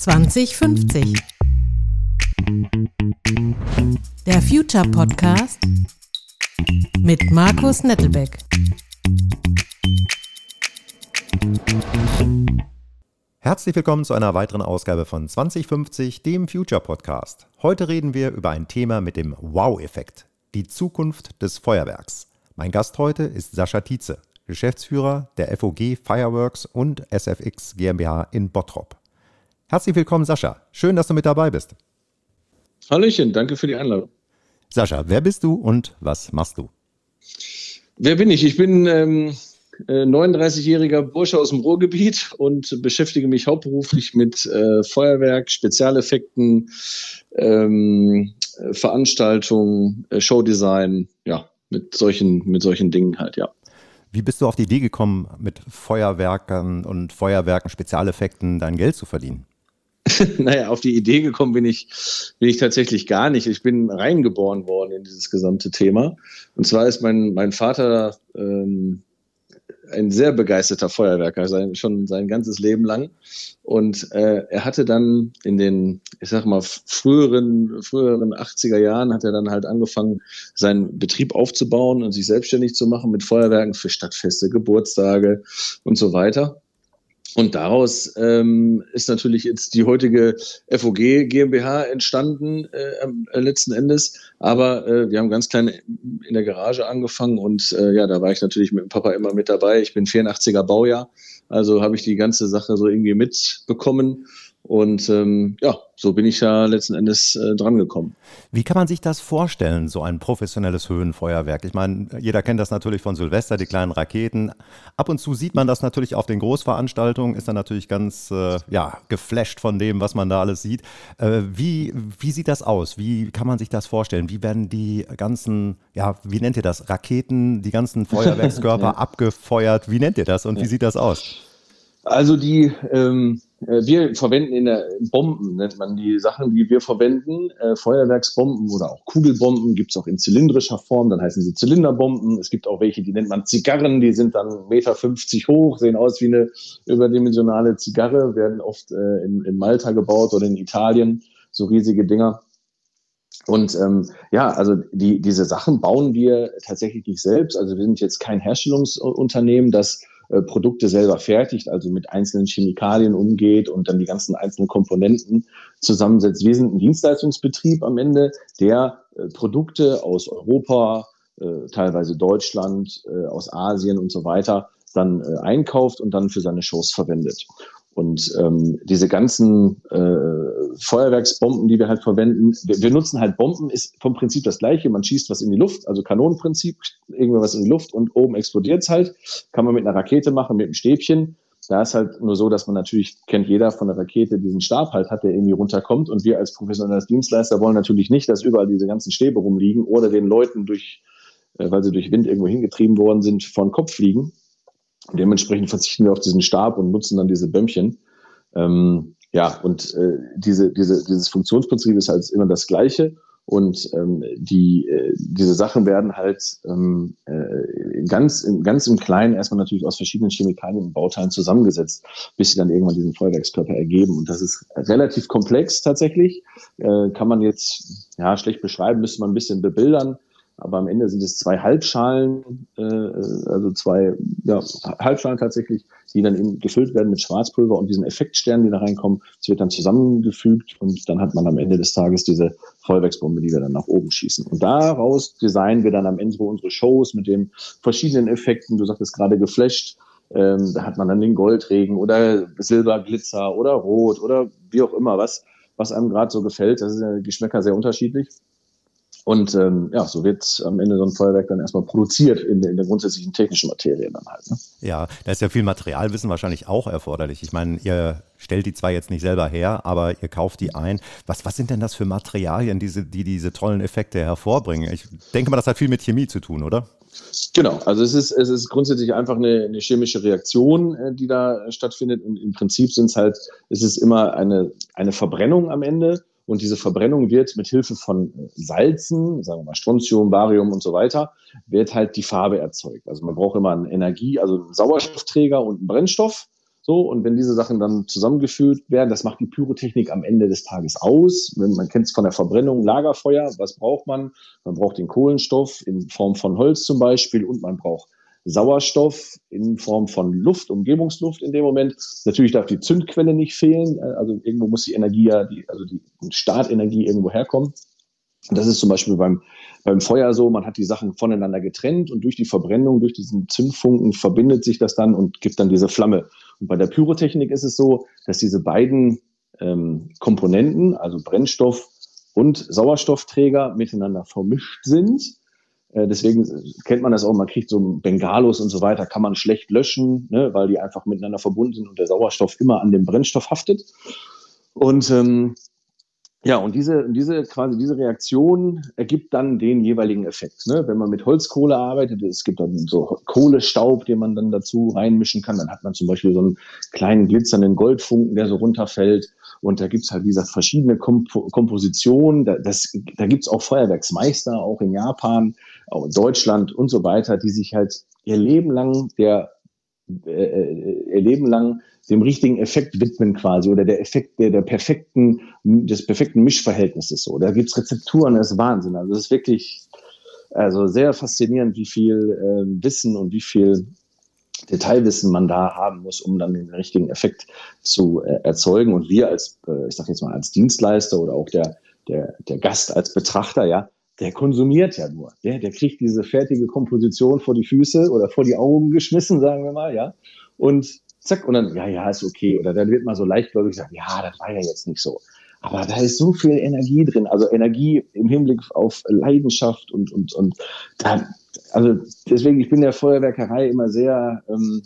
2050. Der Future Podcast mit Markus Nettelbeck. Herzlich willkommen zu einer weiteren Ausgabe von 2050, dem Future Podcast. Heute reden wir über ein Thema mit dem Wow-Effekt, die Zukunft des Feuerwerks. Mein Gast heute ist Sascha Tietze, Geschäftsführer der FOG Fireworks und SFX GmbH in Bottrop. Herzlich willkommen, Sascha. Schön, dass du mit dabei bist. Hallöchen, danke für die Einladung. Sascha, wer bist du und was machst du? Wer bin ich? Ich bin ähm, 39-jähriger Bursche aus dem Ruhrgebiet und beschäftige mich hauptberuflich mit äh, Feuerwerk, Spezialeffekten, ähm, Veranstaltungen, äh, Showdesign, ja, mit solchen, mit solchen Dingen halt, ja. Wie bist du auf die Idee gekommen, mit Feuerwerkern und Feuerwerken, Spezialeffekten dein Geld zu verdienen? naja, auf die Idee gekommen bin ich, bin ich tatsächlich gar nicht. Ich bin reingeboren worden in dieses gesamte Thema. Und zwar ist mein, mein Vater ähm, ein sehr begeisterter Feuerwerker, sein, schon sein ganzes Leben lang. Und äh, er hatte dann in den, ich sag mal, früheren, früheren 80er Jahren hat er dann halt angefangen, seinen Betrieb aufzubauen und sich selbstständig zu machen mit Feuerwerken für Stadtfeste, Geburtstage und so weiter. Und daraus ähm, ist natürlich jetzt die heutige FOG GmbH entstanden, äh, äh, letzten Endes. Aber äh, wir haben ganz klein in der Garage angefangen und äh, ja, da war ich natürlich mit dem Papa immer mit dabei. Ich bin 84er Baujahr, also habe ich die ganze Sache so irgendwie mitbekommen und ähm, ja, so bin ich ja letzten Endes äh, drangekommen. Wie kann man sich das vorstellen, so ein professionelles Höhenfeuerwerk? Ich meine, jeder kennt das natürlich von Silvester, die kleinen Raketen. Ab und zu sieht man das natürlich auf den Großveranstaltungen, ist dann natürlich ganz äh, ja, geflasht von dem, was man da alles sieht. Äh, wie, wie sieht das aus? Wie kann man sich das vorstellen? Wie werden die ganzen, ja, wie nennt ihr das? Raketen, die ganzen Feuerwerkskörper ja. abgefeuert? Wie nennt ihr das und ja. wie sieht das aus? Also die, ähm, äh, wir verwenden in der Bomben, nennt man die Sachen, die wir verwenden. Äh, Feuerwerksbomben oder auch Kugelbomben gibt es auch in zylindrischer Form, dann heißen sie Zylinderbomben. Es gibt auch welche, die nennt man Zigarren, die sind dann 1,50 Meter hoch, sehen aus wie eine überdimensionale Zigarre, werden oft äh, in, in Malta gebaut oder in Italien, so riesige Dinger. Und ähm, ja, also die, diese Sachen bauen wir tatsächlich nicht selbst. Also wir sind jetzt kein Herstellungsunternehmen, das äh, Produkte selber fertigt, also mit einzelnen Chemikalien umgeht und dann die ganzen einzelnen Komponenten zusammensetzt. Wir sind ein Dienstleistungsbetrieb am Ende, der äh, Produkte aus Europa, äh, teilweise Deutschland, aus Asien und so weiter dann einkauft und dann für seine Shows verwendet. Und ähm, diese ganzen äh, Feuerwerksbomben, die wir halt verwenden, wir, wir, nutzen halt Bomben, ist vom Prinzip das gleiche. Man schießt was in die Luft, also Kanonenprinzip, irgendwas in die Luft und oben explodiert es halt. Kann man mit einer Rakete machen, mit einem Stäbchen. Da ist halt nur so, dass man natürlich, kennt jeder von der Rakete, diesen Stab halt hat, der irgendwie runterkommt. Und wir als professioneller Dienstleister wollen natürlich nicht, dass überall diese ganzen Stäbe rumliegen oder den Leuten durch, äh, weil sie durch Wind irgendwo hingetrieben worden sind, vor den Kopf fliegen. Dementsprechend verzichten wir auf diesen Stab und nutzen dann diese Bömmchen. Ähm, ja, und äh, diese, diese, dieses Funktionsprinzip ist halt immer das Gleiche. Und ähm, die, äh, diese Sachen werden halt ähm, äh, ganz, ganz im Kleinen erstmal natürlich aus verschiedenen Chemikalien und Bauteilen zusammengesetzt, bis sie dann irgendwann diesen Feuerwerkskörper ergeben. Und das ist relativ komplex tatsächlich. Äh, kann man jetzt ja schlecht beschreiben, müsste man ein bisschen bebildern aber am Ende sind es zwei Halbschalen, äh, also zwei ja, Halbschalen tatsächlich, die dann in, gefüllt werden mit Schwarzpulver und diesen Effektsternen, die da reinkommen. Es wird dann zusammengefügt und dann hat man am Ende des Tages diese Feuerwerksbombe, die wir dann nach oben schießen. Und daraus designen wir dann am Ende so unsere Shows mit den verschiedenen Effekten. Du sagtest gerade geflasht. Ähm, da hat man dann den Goldregen oder Silberglitzer oder Rot oder wie auch immer was, was einem gerade so gefällt. Das ist ja Geschmäcker sehr unterschiedlich. Und ähm, ja, so wird am Ende so ein Feuerwerk dann erstmal produziert in, in der grundsätzlichen technischen Materie dann halt. Ne? Ja, da ist ja viel Materialwissen wahrscheinlich auch erforderlich. Ich meine, ihr stellt die zwar jetzt nicht selber her, aber ihr kauft die ein. Was, was sind denn das für Materialien, diese, die diese tollen Effekte hervorbringen? Ich denke mal, das hat viel mit Chemie zu tun, oder? Genau, also es ist, es ist grundsätzlich einfach eine, eine chemische Reaktion, äh, die da stattfindet. Und im Prinzip sind es halt, es ist immer eine, eine Verbrennung am Ende und diese Verbrennung wird mit Hilfe von Salzen, sagen wir mal Strontium, Barium und so weiter, wird halt die Farbe erzeugt. Also man braucht immer eine Energie, also einen Sauerstoffträger und einen Brennstoff. So, und wenn diese Sachen dann zusammengeführt werden, das macht die Pyrotechnik am Ende des Tages aus. Man kennt es von der Verbrennung, Lagerfeuer. Was braucht man? Man braucht den Kohlenstoff in Form von Holz zum Beispiel und man braucht Sauerstoff in Form von Luft, Umgebungsluft in dem Moment. Natürlich darf die Zündquelle nicht fehlen. Also irgendwo muss die Energie ja, die, also die Startenergie irgendwo herkommen. Das ist zum Beispiel beim, beim Feuer so, man hat die Sachen voneinander getrennt und durch die Verbrennung, durch diesen Zündfunken verbindet sich das dann und gibt dann diese Flamme. Und bei der Pyrotechnik ist es so, dass diese beiden ähm, Komponenten, also Brennstoff und Sauerstoffträger, miteinander vermischt sind. Äh, deswegen kennt man das auch, man kriegt so Bengalos und so weiter, kann man schlecht löschen, ne, weil die einfach miteinander verbunden sind und der Sauerstoff immer an dem Brennstoff haftet. Und ähm, ja, und diese, diese quasi diese Reaktion ergibt dann den jeweiligen Effekt. Ne? Wenn man mit Holzkohle arbeitet, es gibt dann so Kohlestaub, den man dann dazu reinmischen kann, dann hat man zum Beispiel so einen kleinen glitzernden Goldfunken, der so runterfällt. Und da gibt's halt, wie gesagt, verschiedene Komp Kompositionen. Da, das, da gibt's auch Feuerwerksmeister, auch in Japan, auch in Deutschland und so weiter, die sich halt ihr Leben lang der äh, äh ihr Leben lang dem richtigen Effekt widmen quasi oder der Effekt der, der perfekten, des perfekten Mischverhältnisses so. Da gibt's Rezepturen, das ist Wahnsinn. Also das ist wirklich also sehr faszinierend, wie viel äh, Wissen und wie viel Detailwissen man da haben muss, um dann den richtigen Effekt zu äh, erzeugen. Und wir als, äh, ich sage jetzt mal, als Dienstleister oder auch der, der, der Gast als Betrachter, ja, der konsumiert ja nur. Der, der kriegt diese fertige Komposition vor die Füße oder vor die Augen geschmissen, sagen wir mal, ja. Und zack, und dann, ja, ja, ist okay. Oder dann wird mal so leichtgläubig gesagt, ja, das war ja jetzt nicht so. Aber da ist so viel Energie drin, also Energie im Hinblick auf Leidenschaft und, und, und da, also deswegen, ich bin der Feuerwerkerei immer sehr, ähm,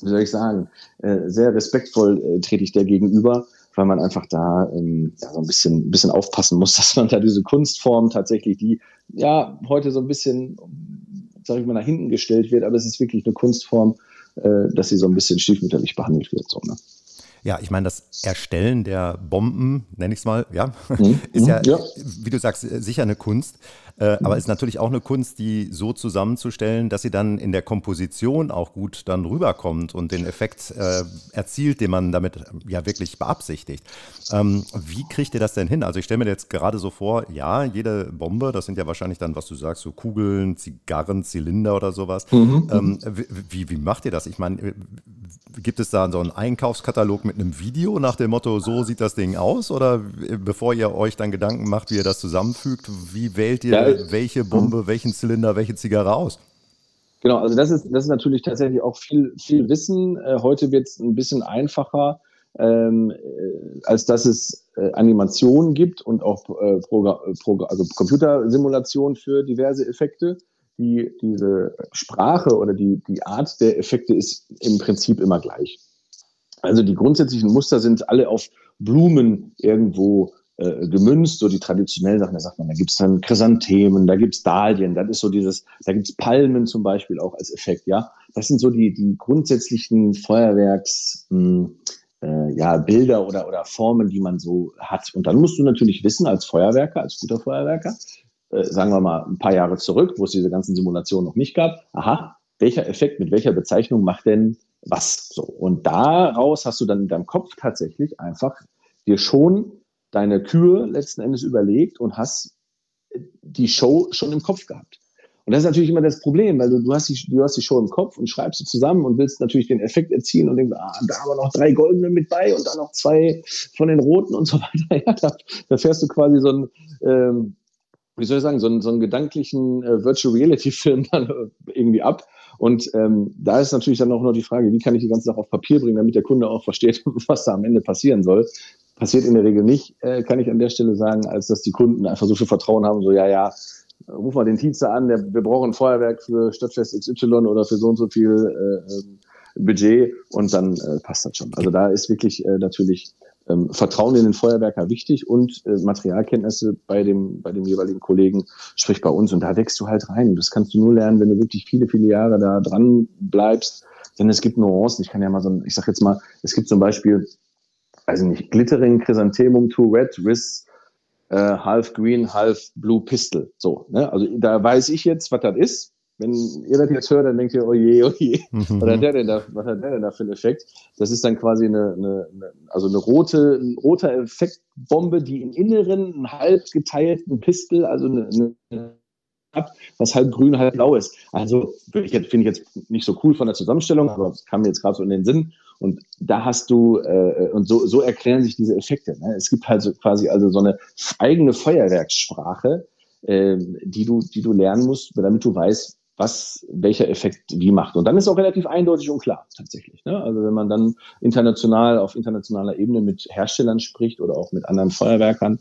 wie soll ich sagen, äh, sehr respektvoll äh, trete ich der gegenüber, weil man einfach da ähm, ja, so ein bisschen, bisschen aufpassen muss, dass man da diese Kunstform tatsächlich, die ja heute so ein bisschen, sag ich mal, nach hinten gestellt wird, aber es ist wirklich eine Kunstform, äh, dass sie so ein bisschen stiefmütterlich behandelt wird. So, ne? Ja, ich meine, das Erstellen der Bomben, nenne ich es mal, ja, mhm. ist ja, ja, wie du sagst, sicher eine Kunst. Äh, aber ist natürlich auch eine Kunst, die so zusammenzustellen, dass sie dann in der Komposition auch gut dann rüberkommt und den Effekt äh, erzielt, den man damit ja wirklich beabsichtigt. Ähm, wie kriegt ihr das denn hin? Also ich stelle mir jetzt gerade so vor, ja, jede Bombe, das sind ja wahrscheinlich dann, was du sagst, so Kugeln, Zigarren, Zylinder oder sowas. Mhm. Ähm, wie, wie macht ihr das? Ich meine, gibt es da so einen Einkaufskatalog mit einem Video nach dem Motto, so sieht das Ding aus? Oder bevor ihr euch dann Gedanken macht, wie ihr das zusammenfügt, wie wählt ihr ja, welche Bombe, welchen Zylinder, welche Zigarre aus? Genau, also das ist, das ist natürlich tatsächlich auch viel, viel Wissen. Äh, heute wird es ein bisschen einfacher, ähm, äh, als dass es äh, Animationen gibt und auch äh, Progr also Computersimulationen für diverse Effekte. Die, diese Sprache oder die, die Art der Effekte ist im Prinzip immer gleich. Also die grundsätzlichen Muster sind alle auf Blumen irgendwo äh, gemünzt, so die traditionellen Sachen, da sagt man, da gibt's dann Chrysanthemen, da gibt's Dahlien, das ist so dieses, da gibt's Palmen zum Beispiel auch als Effekt, ja. Das sind so die, die grundsätzlichen Feuerwerks, mh, hm, äh, ja, Bilder oder, oder Formen, die man so hat. Und dann musst du natürlich wissen, als Feuerwerker, als guter Feuerwerker, äh, sagen wir mal ein paar Jahre zurück, wo es diese ganzen Simulationen noch nicht gab, aha, welcher Effekt mit welcher Bezeichnung macht denn was so? Und daraus hast du dann in deinem Kopf tatsächlich einfach dir schon deine Kür letzten Endes überlegt und hast die Show schon im Kopf gehabt. Und das ist natürlich immer das Problem, weil du, du, hast die, du hast die Show im Kopf und schreibst sie zusammen und willst natürlich den Effekt erzielen und denkst, ah, da haben wir noch drei goldene mit bei und dann noch zwei von den roten und so weiter. Ja, da, da fährst du quasi so ein, ähm, wie soll ich sagen, so einen, so einen gedanklichen äh, Virtual Reality Film dann irgendwie ab. Und ähm, da ist natürlich dann auch noch die Frage, wie kann ich die ganze Sache auf Papier bringen, damit der Kunde auch versteht, was da am Ende passieren soll. Passiert in der Regel nicht, äh, kann ich an der Stelle sagen, als dass die Kunden einfach so viel Vertrauen haben, so ja, ja, ruf mal den Tietze an, der, wir brauchen ein Feuerwerk für Stadtfest XY oder für so und so viel äh, ähm, Budget und dann äh, passt das schon. Also da ist wirklich äh, natürlich ähm, Vertrauen in den Feuerwerker wichtig und äh, Materialkenntnisse bei dem, bei dem jeweiligen Kollegen spricht bei uns und da wächst du halt rein. Das kannst du nur lernen, wenn du wirklich viele, viele Jahre da dran bleibst. Denn es gibt Nuancen. Ich kann ja mal so, ich sag jetzt mal, es gibt zum Beispiel also nicht, Glittering, Chrysanthemum, Two Red, Riss, äh, Half Green, Half Blue Pistol. So, ne? Also da weiß ich jetzt, was das ist. Wenn ihr das jetzt hört, dann denkt ihr, oh je, oh je, mhm. was, hat der denn da, was hat der denn da für einen Effekt? Das ist dann quasi eine, eine, eine also eine rote, ein roter Effektbombe, die im Inneren einen halb geteilten Pistel, also eine, eine was halb grün, halb blau ist. Also finde ich jetzt nicht so cool von der Zusammenstellung, aber es kam mir jetzt gerade so in den Sinn. Und da hast du, äh, und so, so erklären sich diese Effekte. Ne? Es gibt halt so quasi also so eine eigene Feuerwerkssprache, äh, die, du, die du lernen musst, damit du weißt, was welcher Effekt wie macht. Und dann ist auch relativ eindeutig und klar tatsächlich. Ne? Also wenn man dann international auf internationaler Ebene mit Herstellern spricht oder auch mit anderen Feuerwerkern,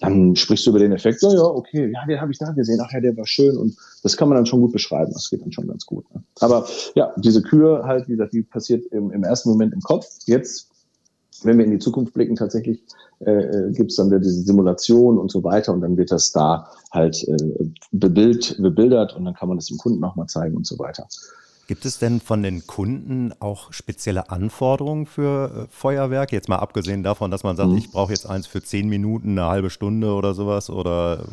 dann sprichst du über den Effekt, so, ja, okay, ja, den habe ich da gesehen, ach ja, der war schön und das kann man dann schon gut beschreiben, das geht dann schon ganz gut. Ne? Aber ja, diese Kür halt, wie gesagt, die passiert im, im ersten Moment im Kopf. Jetzt, wenn wir in die Zukunft blicken, tatsächlich äh, äh gibt es dann wieder diese Simulation und so weiter und dann wird das da halt äh, bebild, bebildert und dann kann man das dem Kunden nochmal zeigen und so weiter. Gibt es denn von den Kunden auch spezielle Anforderungen für äh, Feuerwerk? Jetzt mal abgesehen davon, dass man sagt, mhm. ich brauche jetzt eins für zehn Minuten, eine halbe Stunde oder sowas. Oder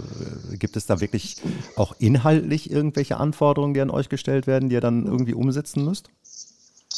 äh, gibt es da wirklich auch inhaltlich irgendwelche Anforderungen, die an euch gestellt werden, die ihr dann irgendwie umsetzen müsst?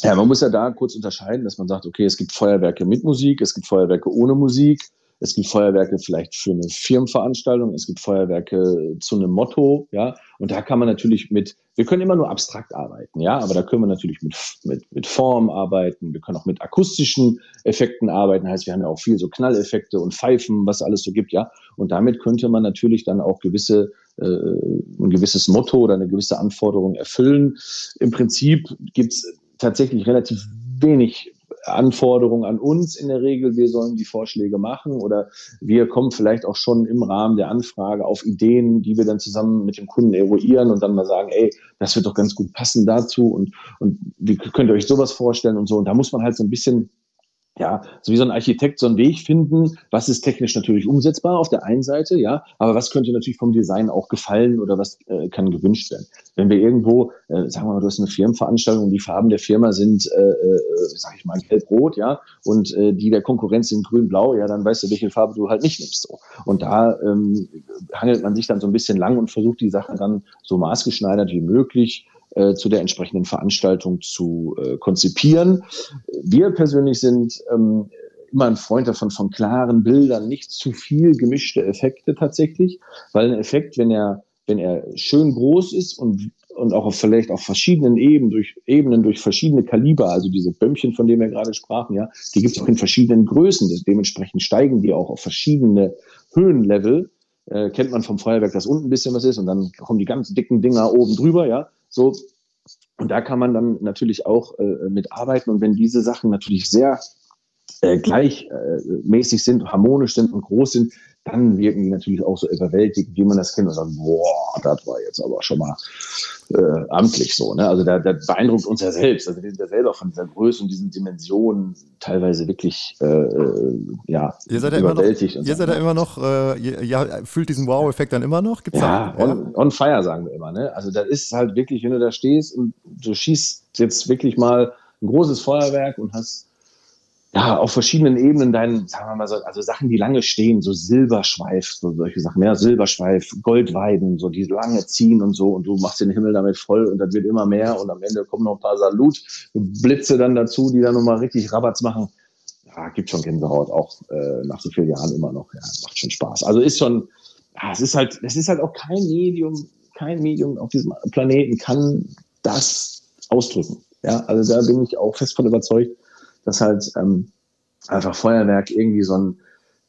Ja, man muss ja da kurz unterscheiden, dass man sagt, okay, es gibt Feuerwerke mit Musik, es gibt Feuerwerke ohne Musik. Es gibt Feuerwerke vielleicht für eine Firmenveranstaltung, es gibt Feuerwerke zu einem Motto, ja. Und da kann man natürlich mit, wir können immer nur abstrakt arbeiten, ja, aber da können wir natürlich mit, mit, mit Form arbeiten, wir können auch mit akustischen Effekten arbeiten, heißt, wir haben ja auch viel so Knalleffekte und Pfeifen, was alles so gibt, ja. Und damit könnte man natürlich dann auch gewisse, äh, ein gewisses Motto oder eine gewisse Anforderung erfüllen. Im Prinzip gibt's tatsächlich relativ wenig Anforderungen an uns in der Regel, wir sollen die Vorschläge machen oder wir kommen vielleicht auch schon im Rahmen der Anfrage auf Ideen, die wir dann zusammen mit dem Kunden eruieren und dann mal sagen, ey, das wird doch ganz gut passen dazu und, und wie könnt ihr euch sowas vorstellen und so. Und da muss man halt so ein bisschen ja, so wie so ein Architekt so einen Weg finden, was ist technisch natürlich umsetzbar auf der einen Seite, ja, aber was könnte natürlich vom Design auch gefallen oder was äh, kann gewünscht werden. Wenn wir irgendwo, äh, sagen wir mal, du hast eine Firmenveranstaltung und die Farben der Firma sind, äh, äh, sag ich mal, gelb-rot, ja, und äh, die der Konkurrenz sind grün-blau, ja, dann weißt du, welche Farbe du halt nicht nimmst. So. Und da ähm, hangelt man sich dann so ein bisschen lang und versucht die Sachen dann so maßgeschneidert wie möglich äh, zu der entsprechenden Veranstaltung zu äh, konzipieren. Wir persönlich sind ähm, immer ein Freund davon, von klaren Bildern, nicht zu viel gemischte Effekte tatsächlich, weil ein Effekt, wenn er, wenn er schön groß ist und und auch auf, vielleicht auf verschiedenen Ebenen durch, Ebenen durch verschiedene Kaliber, also diese Bömmchen, von denen wir gerade sprachen, ja, die gibt es auch in verschiedenen Größen. Dementsprechend steigen die auch auf verschiedene Höhenlevel. Äh, kennt man vom Feuerwerk, dass unten ein bisschen was ist und dann kommen die ganz dicken Dinger oben drüber, ja. So, und da kann man dann natürlich auch äh, mit arbeiten. Und wenn diese Sachen natürlich sehr äh, gleichmäßig sind, harmonisch sind und groß sind, dann wirken die natürlich auch so überwältigend, wie man das kennt und sagt, boah, das war jetzt aber schon mal äh, amtlich so. Ne? Also da, da beeindruckt uns ja selbst. Also wir sind ja selber von dieser Größe und diesen Dimensionen teilweise wirklich äh, ja, ihr seid überwältigt. Noch, ihr seid da immer noch, äh, ihr, ihr fühlt diesen Wow-Effekt dann immer noch? Gibt's ja, da, on, on, fire sagen wir immer. Ne? Also da ist halt wirklich, wenn du da stehst und du schießt jetzt wirklich mal ein großes Feuerwerk und hast ja, auf verschiedenen Ebenen deinen, sagen wir mal so, also Sachen, die lange stehen, so Silberschweif, so solche Sachen, ja, Silberschweif, Goldweiden, so die lange ziehen und so und du machst den Himmel damit voll und das wird immer mehr und am Ende kommen noch ein paar Salutblitze dann dazu, die dann nochmal richtig Rabatz machen. Ja, gibt schon Gänsehaut, auch äh, nach so vielen Jahren immer noch. Ja, macht schon Spaß. Also ist schon, ja, es ist halt, es ist halt auch kein Medium, kein Medium auf diesem Planeten kann das ausdrücken. Ja, also da bin ich auch fest von überzeugt dass halt ähm, einfach Feuerwerk irgendwie so ein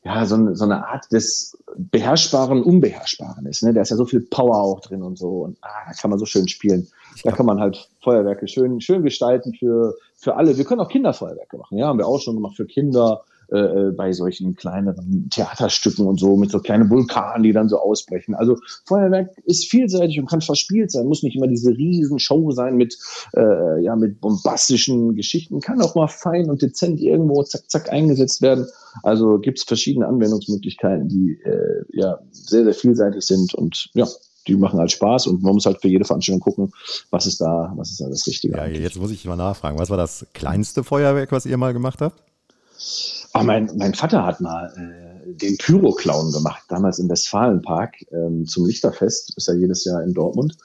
ja, so, ein, so eine Art des beherrschbaren, unbeherrschbaren ist. Ne? Da ist ja so viel Power auch drin und so. Und ah, da kann man so schön spielen. Da kann man halt Feuerwerke schön, schön gestalten für, für alle. Wir können auch Kinderfeuerwerke machen. Ja, haben wir auch schon gemacht für Kinder äh, äh, bei solchen kleineren Theaterstücken und so, mit so kleinen Vulkanen, die dann so ausbrechen. Also Feuerwerk ist vielseitig und kann verspielt sein, muss nicht immer diese riesen Show sein mit, äh, ja, mit bombastischen Geschichten, kann auch mal fein und dezent irgendwo zack, zack eingesetzt werden. Also gibt es verschiedene Anwendungsmöglichkeiten, die äh, ja sehr, sehr vielseitig sind und ja, die machen halt Spaß und man muss halt für jede Veranstaltung gucken, was ist da, was ist da das Richtige. Ja, jetzt muss ich mal nachfragen. Was war das kleinste Feuerwerk, was ihr mal gemacht habt? Ah, mein, mein Vater hat mal äh, den Pyro-Clown gemacht, damals im Westfalenpark ähm, zum Lichterfest, ist ja jedes Jahr in Dortmund.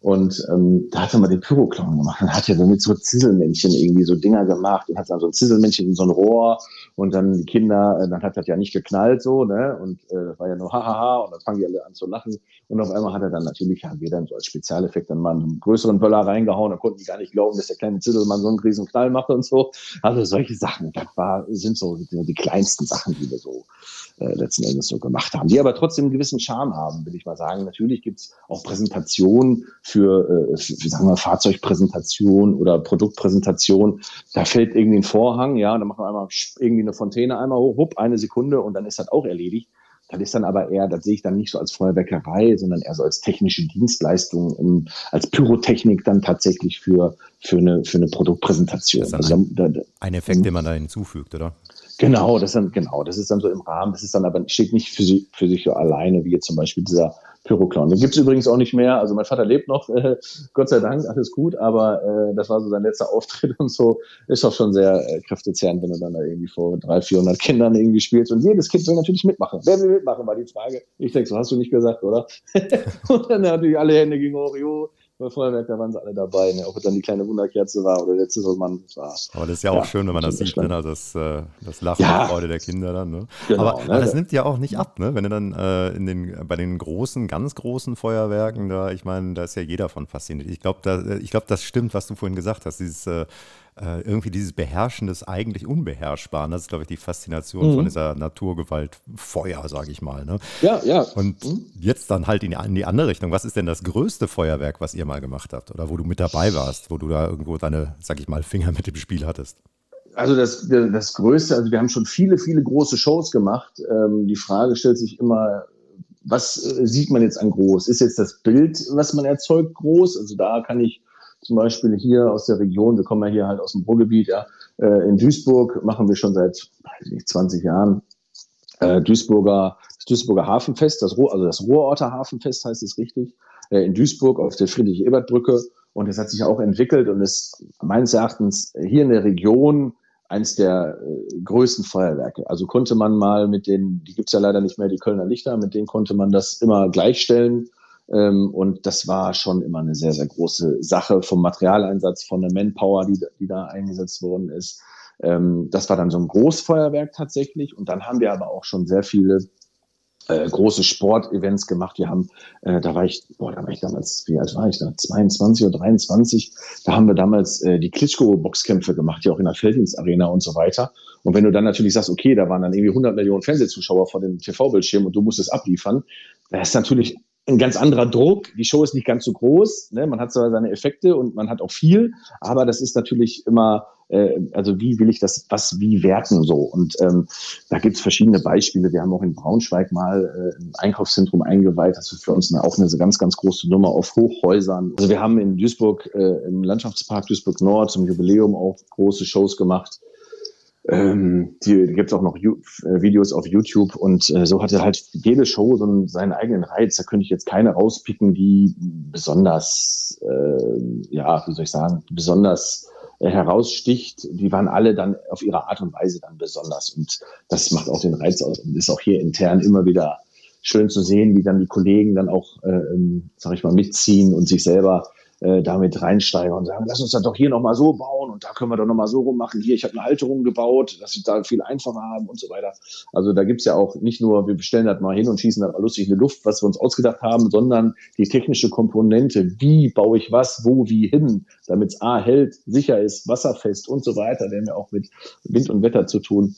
Und ähm, da hat er mal den Pyroclown gemacht. Dann hat er dann mit so Zisselmännchen irgendwie so Dinger gemacht und hat dann so ein Zisselmännchen in so ein Rohr und dann die Kinder, äh, dann hat das ja nicht geknallt so, ne? Und äh, das war ja nur hahaha und dann fangen die alle an zu lachen. Und auf einmal hat er dann natürlich, haben wir dann so als Spezialeffekt dann mal einen größeren Böller reingehauen, da konnten die gar nicht glauben, dass der kleine Zisselmann so einen riesen Knall macht und so. Also solche Sachen, das war, sind so die, die kleinsten Sachen, die wir so äh, letzten Endes so gemacht haben, die aber trotzdem einen gewissen Charme haben, will ich mal sagen. Natürlich gibt's auch Präsentationen für, äh, für sagen wir, Fahrzeugpräsentation oder Produktpräsentation. Da fällt irgendwie ein Vorhang, ja, dann machen wir einmal irgendwie eine Fontäne einmal hoch, hupp, eine Sekunde und dann ist das auch erledigt. Das ist dann aber eher, das sehe ich dann nicht so als Feuerwerkerei, sondern eher so als technische Dienstleistung, um, als Pyrotechnik dann tatsächlich für, für, eine, für eine Produktpräsentation. Das ist ein, also, da, ein Effekt, den man da hinzufügt, oder? Genau, das ist dann, genau, das ist dann so im Rahmen, das ist dann aber, steht nicht für, sich für sich so alleine, wie jetzt zum Beispiel dieser Pyroclown. Den gibt's übrigens auch nicht mehr. Also mein Vater lebt noch, äh, Gott sei Dank, alles gut, aber äh, das war so sein letzter Auftritt und so. Ist doch schon sehr äh, kräftezehrend, wenn du dann da irgendwie vor 300, 400 Kindern irgendwie spielst. Und jedes Kind will natürlich mitmachen. Wer will mitmachen, war die Frage. Ich denke, so hast du nicht gesagt, oder? und dann natürlich alle Hände gegen Orio bei Feuerwerk, da waren sie alle dabei, ne? ob es dann die kleine Wunderkerze war oder der Zisselmann war. Aber das ist ja auch ja, schön, wenn man das sieht, ne? das, äh, das Lachen ja. und Freude der Kinder dann. Ne? Genau, aber, ne? aber, das nimmt ja auch nicht ab, ne? wenn du dann äh, in den, bei den großen, ganz großen Feuerwerken, da, ich meine, da ist ja jeder von fasziniert. Ich glaube, da, glaub, das stimmt, was du vorhin gesagt hast, dieses äh, äh, irgendwie dieses Beherrschen des eigentlich Unbeherrschbaren. Das ist, glaube ich, die Faszination mhm. von dieser Naturgewalt Feuer, sage ich mal. Ne? Ja, ja. Und mhm. jetzt dann halt in die, in die, andere Richtung. Was ist denn das größte Feuerwerk, was ihr mal gemacht habt? Oder wo du mit dabei warst, wo du da irgendwo deine, sag ich mal, Finger mit dem Spiel hattest? Also das, das Größte, also wir haben schon viele, viele große Shows gemacht. Ähm, die Frage stellt sich immer, was äh, sieht man jetzt an groß? Ist jetzt das Bild, was man erzeugt, groß? Also da kann ich zum Beispiel hier aus der Region, wir kommen ja hier halt aus dem Ruhrgebiet, ja, äh, in Duisburg machen wir schon seit nicht, 20 Jahren äh, Duisburger, das Duisburger Hafenfest, das, also das Ruhrorter Hafenfest heißt es richtig, äh, in Duisburg auf der Friedrich-Ebert-Brücke. Und es hat sich auch entwickelt und ist meines Erachtens hier in der Region eines der äh, größten Feuerwerke. Also konnte man mal mit den, die gibt's ja leider nicht mehr, die Kölner Lichter, mit denen konnte man das immer gleichstellen. Ähm, und das war schon immer eine sehr, sehr große Sache vom Materialeinsatz, von der Manpower, die, die da eingesetzt worden ist. Ähm, das war dann so ein Großfeuerwerk tatsächlich. Und dann haben wir aber auch schon sehr viele äh, große Sportevents gemacht. Wir haben, äh, da war ich, boah, da war ich damals, wie alt war ich da? 22 oder 23. Da haben wir damals äh, die Klitschko-Boxkämpfe gemacht, ja auch in der Felddienstarena und so weiter. Und wenn du dann natürlich sagst, okay, da waren dann irgendwie 100 Millionen Fernsehzuschauer vor dem TV-Bildschirm und du musst es abliefern, da ist natürlich ein ganz anderer Druck. Die Show ist nicht ganz so groß. Ne? Man hat zwar seine Effekte und man hat auch viel, aber das ist natürlich immer, äh, also wie will ich das, was wie werten so? Und ähm, da gibt es verschiedene Beispiele. Wir haben auch in Braunschweig mal äh, ein Einkaufszentrum eingeweiht. Das ist für uns eine, auch eine ganz, ganz große Nummer auf Hochhäusern. Also wir haben in Duisburg, äh, im Landschaftspark Duisburg Nord zum Jubiläum auch große Shows gemacht ähm, die, die gibt es auch noch Ju äh, Videos auf YouTube und äh, so hatte halt jede Show so einen, seinen eigenen Reiz. Da könnte ich jetzt keine rauspicken, die besonders, äh, ja, wie soll ich sagen, besonders äh, heraussticht. Die waren alle dann auf ihre Art und Weise dann besonders und das macht auch den Reiz aus und ist auch hier intern immer wieder schön zu sehen, wie dann die Kollegen dann auch, äh, ähm, sag ich mal, mitziehen und sich selber äh, damit reinsteigern und sagen, lass uns das doch hier nochmal so bauen und da können wir doch nochmal so rummachen. Hier, ich habe eine Halterung gebaut, dass wir da viel einfacher haben und so weiter. Also da gibt's ja auch nicht nur, wir bestellen das mal hin und schießen da mal lustig in die Luft, was wir uns ausgedacht haben, sondern die technische Komponente, wie baue ich was, wo, wie hin, damit es A hält, sicher ist, wasserfest und so weiter. Wir haben ja auch mit Wind und Wetter zu tun.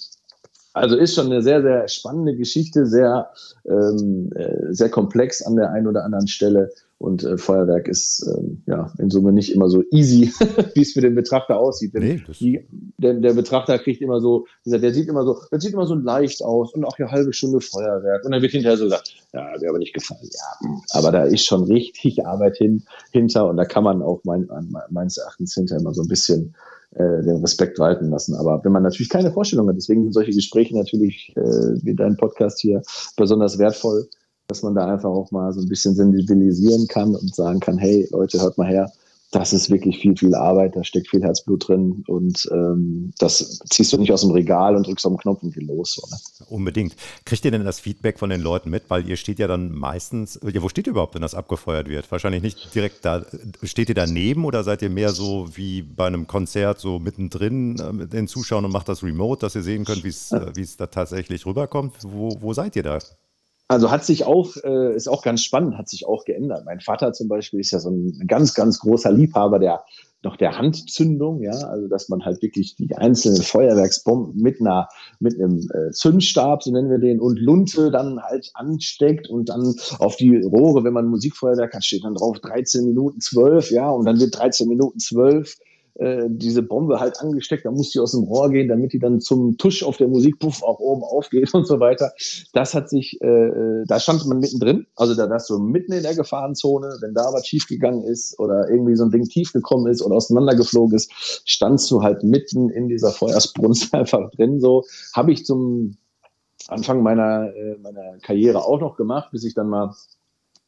Also ist schon eine sehr, sehr spannende Geschichte, sehr, ähm, äh, sehr komplex an der einen oder anderen Stelle. Und äh, Feuerwerk ist ähm, ja in Summe nicht immer so easy, wie es für den Betrachter aussieht. Denn nee, die, der, der, Betrachter kriegt immer so, der sieht immer so, das sieht immer so leicht aus und auch eine halbe Stunde Feuerwerk. Und dann wird hinterher so gesagt, ja, mir aber nicht gefallen. Ja, aber da ist schon richtig Arbeit hin, hinter und da kann man auch mein, meines Erachtens hinterher immer so ein bisschen äh, den Respekt walten lassen. Aber wenn man natürlich keine Vorstellung hat, deswegen sind solche Gespräche natürlich äh, wie dein Podcast hier besonders wertvoll dass man da einfach auch mal so ein bisschen sensibilisieren kann und sagen kann, hey Leute, hört mal her, das ist wirklich viel, viel Arbeit, da steckt viel Herzblut drin und ähm, das ziehst du nicht aus dem Regal und drückst auf den Knopf und geht los. Oder? Unbedingt. Kriegt ihr denn das Feedback von den Leuten mit? Weil ihr steht ja dann meistens, ja, wo steht ihr überhaupt, wenn das abgefeuert wird? Wahrscheinlich nicht direkt da. Steht ihr daneben oder seid ihr mehr so wie bei einem Konzert, so mittendrin äh, mit den Zuschauern und macht das remote, dass ihr sehen könnt, wie es äh, da tatsächlich rüberkommt? Wo, wo seid ihr da? Also hat sich auch, äh, ist auch ganz spannend, hat sich auch geändert. Mein Vater zum Beispiel ist ja so ein ganz, ganz großer Liebhaber der noch der Handzündung, ja, also dass man halt wirklich die einzelnen Feuerwerksbomben mit einer mit einem äh, Zündstab, so nennen wir den, und Lunte dann halt ansteckt und dann auf die Rohre, wenn man Musikfeuerwerk hat, steht dann drauf 13 Minuten 12, ja, und dann wird 13 Minuten 12 äh, diese Bombe halt angesteckt, da muss die aus dem Rohr gehen, damit die dann zum Tusch auf der Musikpuff auch oben aufgeht und so weiter. Das hat sich, äh, äh, da stand man mittendrin, also da warst du mitten in der Gefahrenzone, wenn da was schief gegangen ist oder irgendwie so ein Ding tief gekommen ist oder auseinandergeflogen ist, standst du halt mitten in dieser Feuersbrunst einfach drin. So habe ich zum Anfang meiner, äh, meiner Karriere auch noch gemacht, bis ich dann mal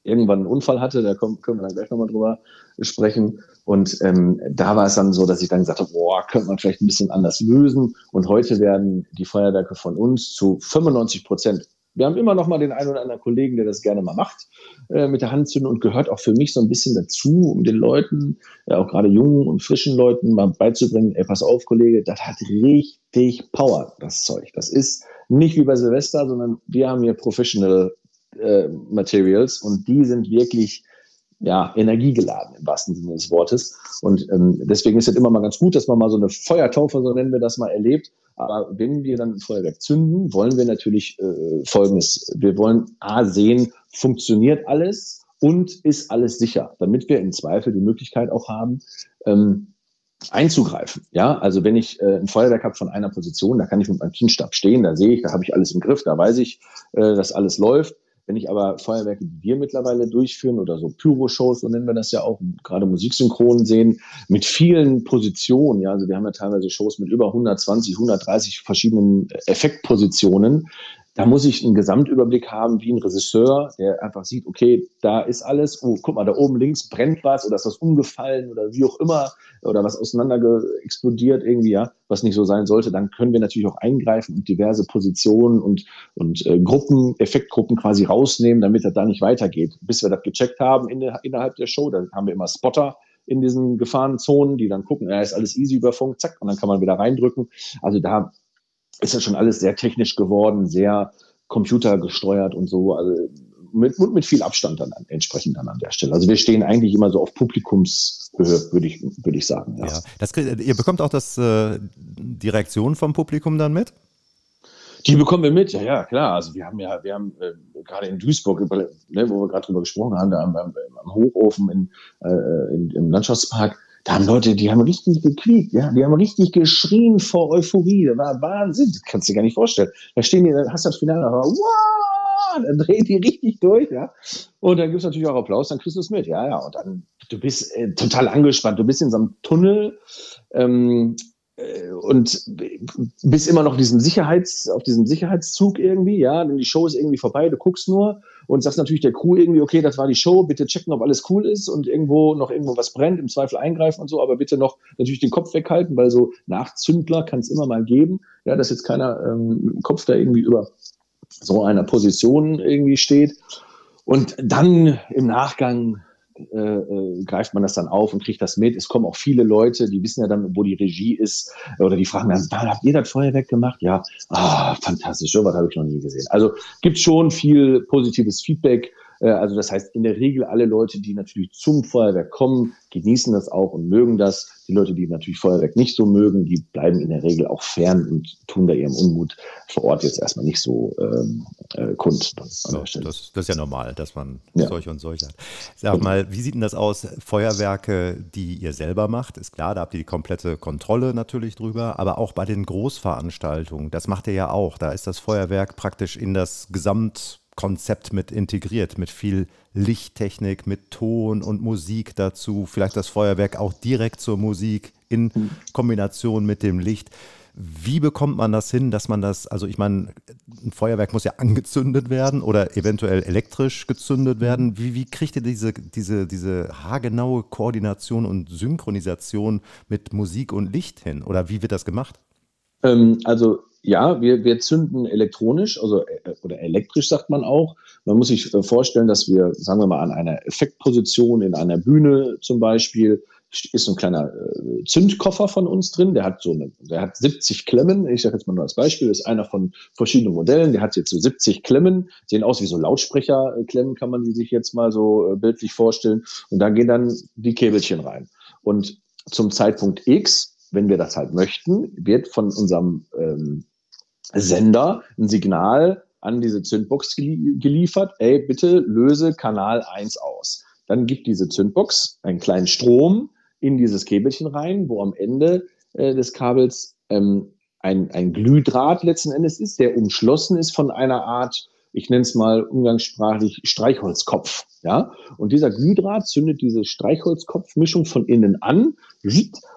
irgendwann einen Unfall hatte, da können, wir dann gleich nochmal drüber sprechen. Und ähm, da war es dann so, dass ich dann gesagt habe, boah, könnte man vielleicht ein bisschen anders lösen. Und heute werden die Feuerwerke von uns zu 95 Prozent wir haben immer noch mal den einen oder anderen Kollegen, der das gerne mal macht äh, mit der Handzündung und gehört auch für mich so ein bisschen dazu, um den Leuten, ja, auch gerade jungen und frischen Leuten mal beizubringen, ey, pass auf, Kollege, das hat richtig Power, das Zeug. Das ist nicht wie bei Silvester, sondern wir haben hier Professional äh, Materials und die sind wirklich ja, energiegeladen im wahrsten Sinne des Wortes. Und ähm, deswegen ist es immer mal ganz gut, dass man mal so eine Feuertaufe, so nennen wir das mal, erlebt. Aber wenn wir dann ein Feuerwerk zünden, wollen wir natürlich äh, Folgendes. Wir wollen A sehen, funktioniert alles und ist alles sicher, damit wir im Zweifel die Möglichkeit auch haben, ähm, einzugreifen. Ja, also wenn ich äh, ein Feuerwerk habe von einer Position, da kann ich mit meinem Kindstab stehen, da sehe ich, da habe ich alles im Griff, da weiß ich, äh, dass alles läuft. Wenn ich aber Feuerwerke, die wir mittlerweile durchführen oder so Pyro-Shows, so nennen wir das ja auch, gerade Musiksynchronen sehen, mit vielen Positionen, ja, also wir haben ja teilweise Shows mit über 120, 130 verschiedenen Effektpositionen, da muss ich einen Gesamtüberblick haben, wie ein Regisseur, der einfach sieht, okay, da ist alles, oh, guck mal, da oben links brennt was oder ist was umgefallen oder wie auch immer oder was auseinander explodiert irgendwie, ja, was nicht so sein sollte, dann können wir natürlich auch eingreifen und diverse Positionen und, und äh, Gruppen, Effektgruppen quasi rausnehmen, damit das da nicht weitergeht. Bis wir das gecheckt haben in der, innerhalb der Show, da haben wir immer Spotter, in diesen Gefahrenzonen, die dann gucken, ja, ist alles easy über Funk, zack, und dann kann man wieder reindrücken. Also da ist ja schon alles sehr technisch geworden, sehr computergesteuert und so. Also mit, mit viel Abstand dann entsprechend dann an der Stelle. Also wir stehen eigentlich immer so auf Publikumshöhe, würde ich, würde ich sagen. Ja. ja das, ihr bekommt auch das, äh, die Reaktion vom Publikum dann mit? Die bekommen wir mit, ja, ja, klar. Also wir haben ja, wir haben äh, gerade in Duisburg, ne, wo wir gerade drüber gesprochen haben, da am, am, am Hochofen in, äh, in, im Landschaftspark, da haben Leute, die haben richtig gequiekt, ja, die haben richtig geschrien vor Euphorie. Das war Wahnsinn, das kannst du dir gar nicht vorstellen. Da stehen die, dann hast du das Finale, wow, dann drehen die richtig durch, ja. Und dann gibt es natürlich auch Applaus, dann kriegst du es mit, ja, ja. Und dann, du bist äh, total angespannt, du bist in so einem Tunnel, ähm, äh, und bist immer noch diesem Sicherheits, auf diesem Sicherheitszug irgendwie, ja, denn die Show ist irgendwie vorbei, du guckst nur und sagst natürlich der Crew irgendwie, okay, das war die Show, bitte checken, ob alles cool ist und irgendwo noch irgendwo was brennt, im Zweifel eingreifen und so, aber bitte noch natürlich den Kopf weghalten, weil so Nachzündler kann es immer mal geben, ja, dass jetzt keiner ähm, mit dem Kopf da irgendwie über so einer Position irgendwie steht. Und dann im Nachgang äh, äh, greift man das dann auf und kriegt das mit. Es kommen auch viele Leute, die wissen ja dann, wo die Regie ist, oder die fragen dann, habt ihr das Feuerwerk gemacht? Ja, ah, fantastisch, so was habe ich noch nie gesehen. Also gibt schon viel positives Feedback also das heißt, in der Regel alle Leute, die natürlich zum Feuerwerk kommen, genießen das auch und mögen das. Die Leute, die natürlich Feuerwerk nicht so mögen, die bleiben in der Regel auch fern und tun da ihrem Unmut vor Ort jetzt erstmal nicht so ähm, äh, kund. So, das, das, ist ja normal, dass man ja. solche und solche hat. Sag mal, wie sieht denn das aus? Feuerwerke, die ihr selber macht, ist klar, da habt ihr die komplette Kontrolle natürlich drüber, aber auch bei den Großveranstaltungen, das macht ihr ja auch. Da ist das Feuerwerk praktisch in das Gesamt Konzept mit integriert, mit viel Lichttechnik, mit Ton und Musik dazu, vielleicht das Feuerwerk auch direkt zur Musik in. Kombination mit dem Licht. Wie bekommt man das hin, dass man das, also ich meine, ein Feuerwerk muss ja angezündet werden oder eventuell elektrisch gezündet werden. Wie, wie kriegt ihr diese, diese, diese haargenaue Koordination und Synchronisation mit Musik und Licht hin? Oder wie wird das gemacht? Ähm, also ja, wir, wir zünden elektronisch, also äh, oder elektrisch sagt man auch. Man muss sich äh, vorstellen, dass wir, sagen wir mal, an einer Effektposition in einer Bühne zum Beispiel ist so ein kleiner äh, Zündkoffer von uns drin. Der hat so eine, der hat 70 Klemmen. Ich sage jetzt mal nur als Beispiel, ist einer von verschiedenen Modellen. Der hat jetzt so 70 Klemmen, sehen aus wie so Lautsprecherklemmen, kann man die sich jetzt mal so äh, bildlich vorstellen. Und da gehen dann die Käbelchen rein. Und zum Zeitpunkt X, wenn wir das halt möchten, wird von unserem ähm, Sender ein Signal an diese Zündbox geliefert. Ey, bitte löse Kanal 1 aus. Dann gibt diese Zündbox einen kleinen Strom in dieses Käbelchen rein, wo am Ende äh, des Kabels ähm, ein, ein Glühdraht letzten Endes ist, der umschlossen ist von einer Art, ich nenne es mal umgangssprachlich Streichholzkopf. Ja? Und dieser Glühdraht zündet diese Streichholzkopfmischung von innen an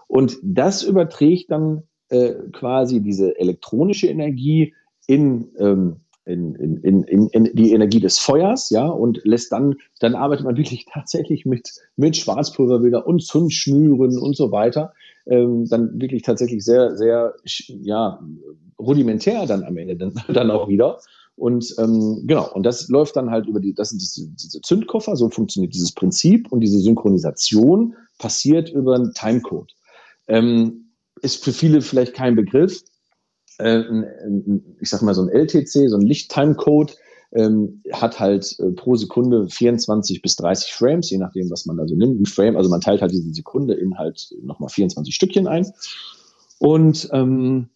und das überträgt dann äh, quasi diese elektronische Energie in ähm, in, in, in, in, die Energie des Feuers, ja, und lässt dann, dann arbeitet man wirklich tatsächlich mit, mit Schwarzpulverbilder und Zündschnüren und so weiter. Ähm, dann wirklich tatsächlich sehr, sehr, ja, rudimentär dann am Ende dann, dann auch wieder. Und ähm, genau, und das läuft dann halt über die, das sind diese, diese Zündkoffer, so funktioniert dieses Prinzip und diese Synchronisation passiert über einen Timecode. Ähm, ist für viele vielleicht kein Begriff, äh, ich sag mal, so ein LTC, so ein Lichttimecode, ähm, hat halt äh, pro Sekunde 24 bis 30 Frames, je nachdem, was man da so nimmt. Ein Frame, also man teilt halt diese Sekunde in halt nochmal 24 Stückchen ein. Und ähm,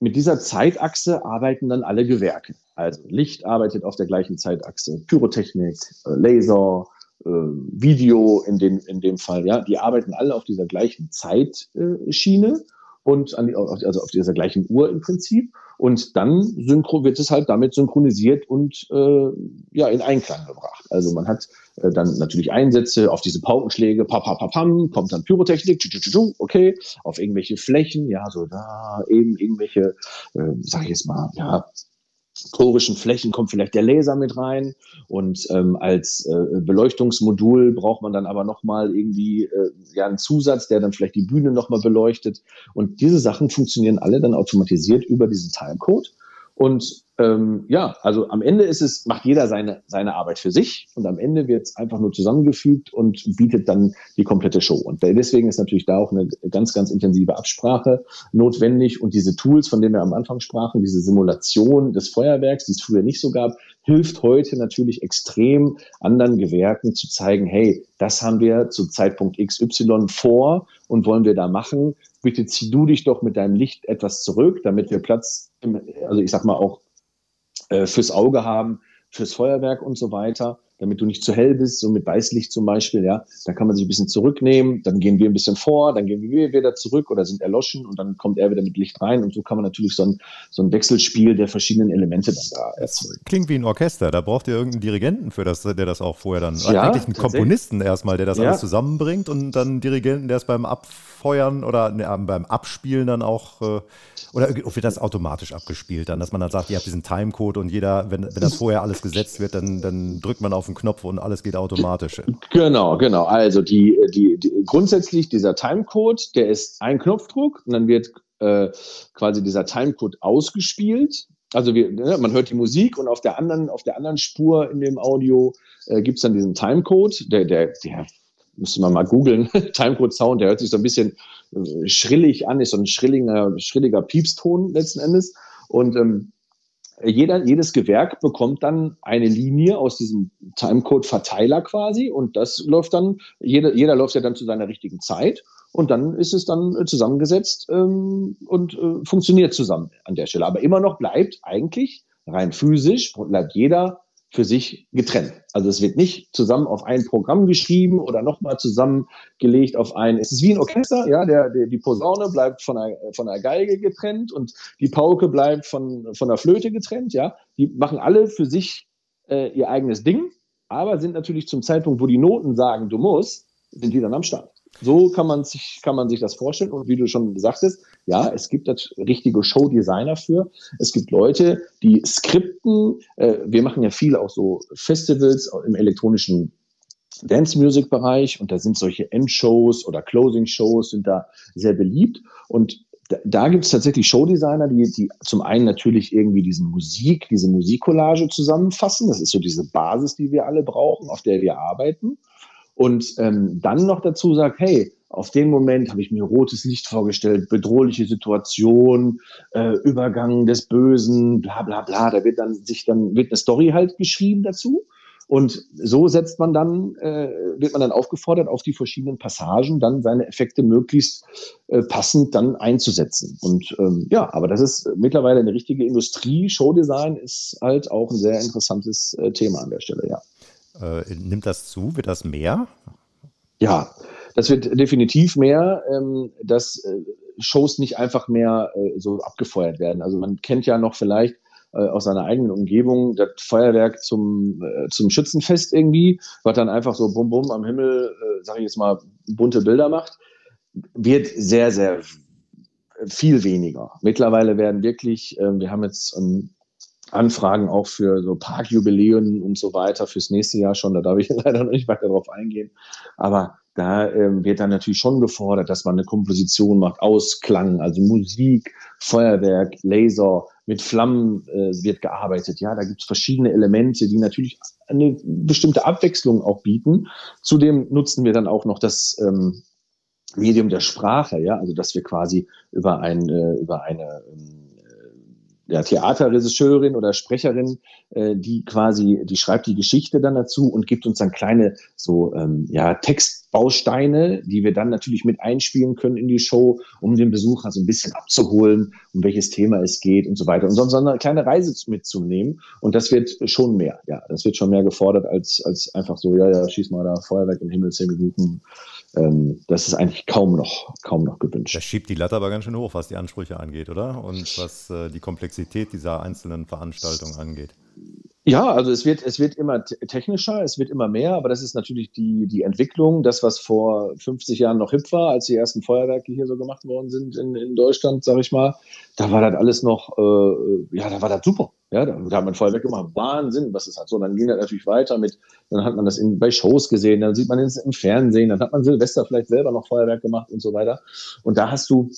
mit dieser Zeitachse arbeiten dann alle Gewerke. Also Licht arbeitet auf der gleichen Zeitachse, Pyrotechnik, äh, Laser, Video in, den, in dem Fall, ja, die arbeiten alle auf dieser gleichen Zeitschiene und an die, also auf dieser gleichen Uhr im Prinzip. Und dann synchro wird es halt damit synchronisiert und äh, ja in Einklang gebracht. Also man hat äh, dann natürlich Einsätze auf diese Paukenschläge, pa, pa, pa, pam, kommt dann Pyrotechnik, okay, auf irgendwelche Flächen, ja, so da eben irgendwelche, äh, sag ich jetzt mal, ja, chorischen Flächen kommt vielleicht der Laser mit rein und ähm, als äh, Beleuchtungsmodul braucht man dann aber nochmal irgendwie äh, ja einen Zusatz, der dann vielleicht die Bühne nochmal beleuchtet. Und diese Sachen funktionieren alle dann automatisiert über diesen Timecode und ähm, ja, also am Ende ist es, macht jeder seine, seine Arbeit für sich und am Ende wird es einfach nur zusammengefügt und bietet dann die komplette Show. Und deswegen ist natürlich da auch eine ganz, ganz intensive Absprache notwendig und diese Tools, von denen wir am Anfang sprachen, diese Simulation des Feuerwerks, die es früher nicht so gab, hilft heute natürlich extrem anderen Gewerken zu zeigen, hey, das haben wir zu Zeitpunkt XY vor und wollen wir da machen. Bitte zieh du dich doch mit deinem Licht etwas zurück, damit wir Platz also ich sag mal auch äh, fürs Auge haben, fürs Feuerwerk und so weiter, damit du nicht zu hell bist, so mit Weißlicht zum Beispiel, ja, da kann man sich ein bisschen zurücknehmen, dann gehen wir ein bisschen vor, dann gehen wir wieder zurück oder sind erloschen und dann kommt er wieder mit Licht rein und so kann man natürlich so ein, so ein Wechselspiel der verschiedenen Elemente dann da erzeugen. Klingt wie ein Orchester, da braucht ihr irgendeinen Dirigenten für das, der das auch vorher dann, ja, eigentlich einen Komponisten erstmal, der das ja. alles zusammenbringt und dann einen Dirigenten, der es beim Abfeuern oder ne, beim Abspielen dann auch äh, oder wird das automatisch abgespielt dann, dass man dann sagt, ihr habt diesen Timecode und jeder, wenn, wenn das vorher alles gesetzt wird, dann, dann drückt man auf den Knopf und alles geht automatisch. Genau, genau. Also die, die, die grundsätzlich dieser Timecode, der ist ein Knopfdruck und dann wird äh, quasi dieser Timecode ausgespielt. Also wir, ne, man hört die Musik und auf der anderen, auf der anderen Spur in dem Audio äh, gibt es dann diesen Timecode, der, der, der müsste man mal googeln, Timecode Sound, der hört sich so ein bisschen äh, schrillig an, ist so ein schrilliger, schrilliger Piepston letzten Endes. Und ähm, jeder, jedes Gewerk bekommt dann eine Linie aus diesem Timecode-Verteiler quasi und das läuft dann, jeder, jeder läuft ja dann zu seiner richtigen Zeit und dann ist es dann äh, zusammengesetzt ähm, und äh, funktioniert zusammen an der Stelle. Aber immer noch bleibt eigentlich rein physisch, bleibt jeder für sich getrennt. Also es wird nicht zusammen auf ein Programm geschrieben oder nochmal zusammengelegt auf ein. Es ist wie ein Orchester, ja, der, der, die Posaune bleibt von der, von der Geige getrennt und die Pauke bleibt von, von der Flöte getrennt, ja. Die machen alle für sich äh, ihr eigenes Ding, aber sind natürlich zum Zeitpunkt, wo die Noten sagen, du musst, sind die dann am Start. So kann man sich, kann man sich das vorstellen. Und wie du schon sagtest, ja, es gibt das richtige Showdesigner für. Es gibt Leute, die skripten. Äh, wir machen ja viel auch so Festivals im elektronischen Dance Music Bereich und da sind solche Endshows oder Closing Shows sind da sehr beliebt und da, da gibt es tatsächlich Showdesigner, die, die zum einen natürlich irgendwie diese Musik, diese Musikcollage zusammenfassen. Das ist so diese Basis, die wir alle brauchen, auf der wir arbeiten. Und ähm, dann noch dazu sagt, hey, auf den Moment habe ich mir rotes Licht vorgestellt, bedrohliche Situation, äh, Übergang des Bösen, bla bla bla. Da wird dann sich dann wird eine Story halt geschrieben dazu. Und so setzt man dann, äh, wird man dann aufgefordert, auf die verschiedenen Passagen dann seine Effekte möglichst äh, passend dann einzusetzen. Und ähm, ja, aber das ist mittlerweile eine richtige Industrie. Showdesign ist halt auch ein sehr interessantes äh, Thema an der Stelle, ja. Äh, nimmt das zu? Wird das mehr? Ja, das wird definitiv mehr, ähm, dass äh, Shows nicht einfach mehr äh, so abgefeuert werden. Also man kennt ja noch vielleicht äh, aus seiner eigenen Umgebung das Feuerwerk zum, äh, zum Schützenfest irgendwie, was dann einfach so bum bum am Himmel, äh, sage ich jetzt mal, bunte Bilder macht, wird sehr, sehr viel weniger. Mittlerweile werden wirklich, äh, wir haben jetzt ähm, Anfragen auch für so Parkjubiläen und so weiter fürs nächste Jahr schon. Da darf ich leider noch nicht weiter drauf eingehen. Aber da ähm, wird dann natürlich schon gefordert, dass man eine Komposition macht, Ausklang, also Musik, Feuerwerk, Laser, mit Flammen äh, wird gearbeitet. Ja, da gibt es verschiedene Elemente, die natürlich eine bestimmte Abwechslung auch bieten. Zudem nutzen wir dann auch noch das ähm, Medium der Sprache, ja, also dass wir quasi über ein äh, über eine ähm, ja, Theaterregisseurin oder Sprecherin, äh, die quasi, die schreibt die Geschichte dann dazu und gibt uns dann kleine so ähm, ja, Textbausteine, die wir dann natürlich mit einspielen können in die Show, um den Besucher so ein bisschen abzuholen, um welches Thema es geht und so weiter. Und sonst eine kleine Reise mitzunehmen. Und das wird schon mehr, ja, das wird schon mehr gefordert als, als einfach so, ja, ja, schieß mal da Feuerwerk im Himmel, zehn Minuten das ist eigentlich kaum noch, kaum noch gewünscht. Das schiebt die Latte aber ganz schön hoch, was die Ansprüche angeht, oder? Und was äh, die Komplexität dieser einzelnen Veranstaltungen angeht. Ja, also es wird, es wird immer technischer, es wird immer mehr, aber das ist natürlich die, die Entwicklung, das, was vor 50 Jahren noch hip war, als die ersten Feuerwerke hier so gemacht worden sind in, in Deutschland, sage ich mal, da war das alles noch, äh, ja, da war das super. Ja, da, da hat man Feuerwerk gemacht. Wahnsinn, was ist halt so. Dann ging das natürlich weiter mit, dann hat man das in, bei Shows gesehen, dann sieht man es im Fernsehen, dann hat man Silvester vielleicht selber noch Feuerwerk gemacht und so weiter. Und da hast du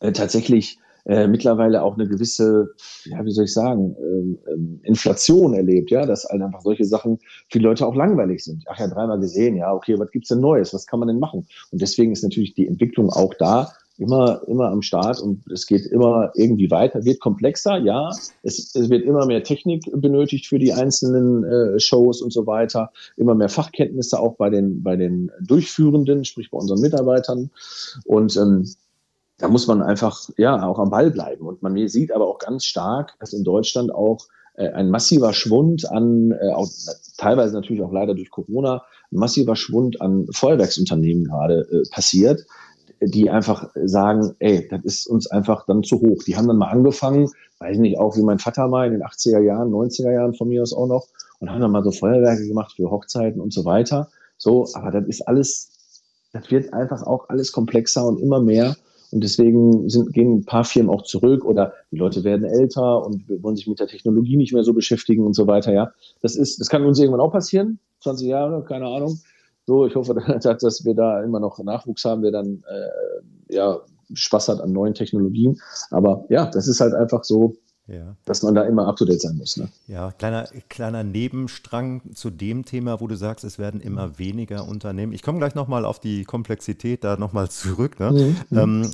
äh, tatsächlich äh, mittlerweile auch eine gewisse, ja, wie soll ich sagen, ähm, ähm, Inflation erlebt, ja, dass halt einfach solche Sachen für die Leute auch langweilig sind. Ach ja, dreimal gesehen, ja, okay, was gibt's denn Neues? Was kann man denn machen? Und deswegen ist natürlich die Entwicklung auch da, immer, immer am Start und es geht immer irgendwie weiter, wird komplexer, ja. Es, es wird immer mehr Technik benötigt für die einzelnen äh, Shows und so weiter, immer mehr Fachkenntnisse auch bei den, bei den Durchführenden, sprich bei unseren Mitarbeitern. Und ähm, da muss man einfach ja auch am Ball bleiben. Und man sieht aber auch ganz stark, dass in Deutschland auch äh, ein massiver Schwund an, äh, auch, teilweise natürlich auch leider durch Corona, massiver Schwund an Feuerwerksunternehmen gerade äh, passiert, die einfach sagen, ey, das ist uns einfach dann zu hoch. Die haben dann mal angefangen, weiß ich nicht, auch wie mein Vater mal in den 80er Jahren, 90er Jahren von mir aus auch noch, und haben dann mal so Feuerwerke gemacht für Hochzeiten und so weiter. So, aber das ist alles, das wird einfach auch alles komplexer und immer mehr. Und deswegen sind, gehen ein paar Firmen auch zurück oder die Leute werden älter und wollen sich mit der Technologie nicht mehr so beschäftigen und so weiter. Ja, das ist, das kann uns irgendwann auch passieren. 20 Jahre, keine Ahnung. So, ich hoffe, dass wir da immer noch Nachwuchs haben, der dann äh, ja Spaß hat an neuen Technologien. Aber ja, das ist halt einfach so, ja. Dass man da immer up to date sein muss. Ne? Ja, kleiner, kleiner Nebenstrang zu dem Thema, wo du sagst, es werden immer weniger Unternehmen. Ich komme gleich nochmal auf die Komplexität da nochmal zurück. Ne? Mhm. Ähm,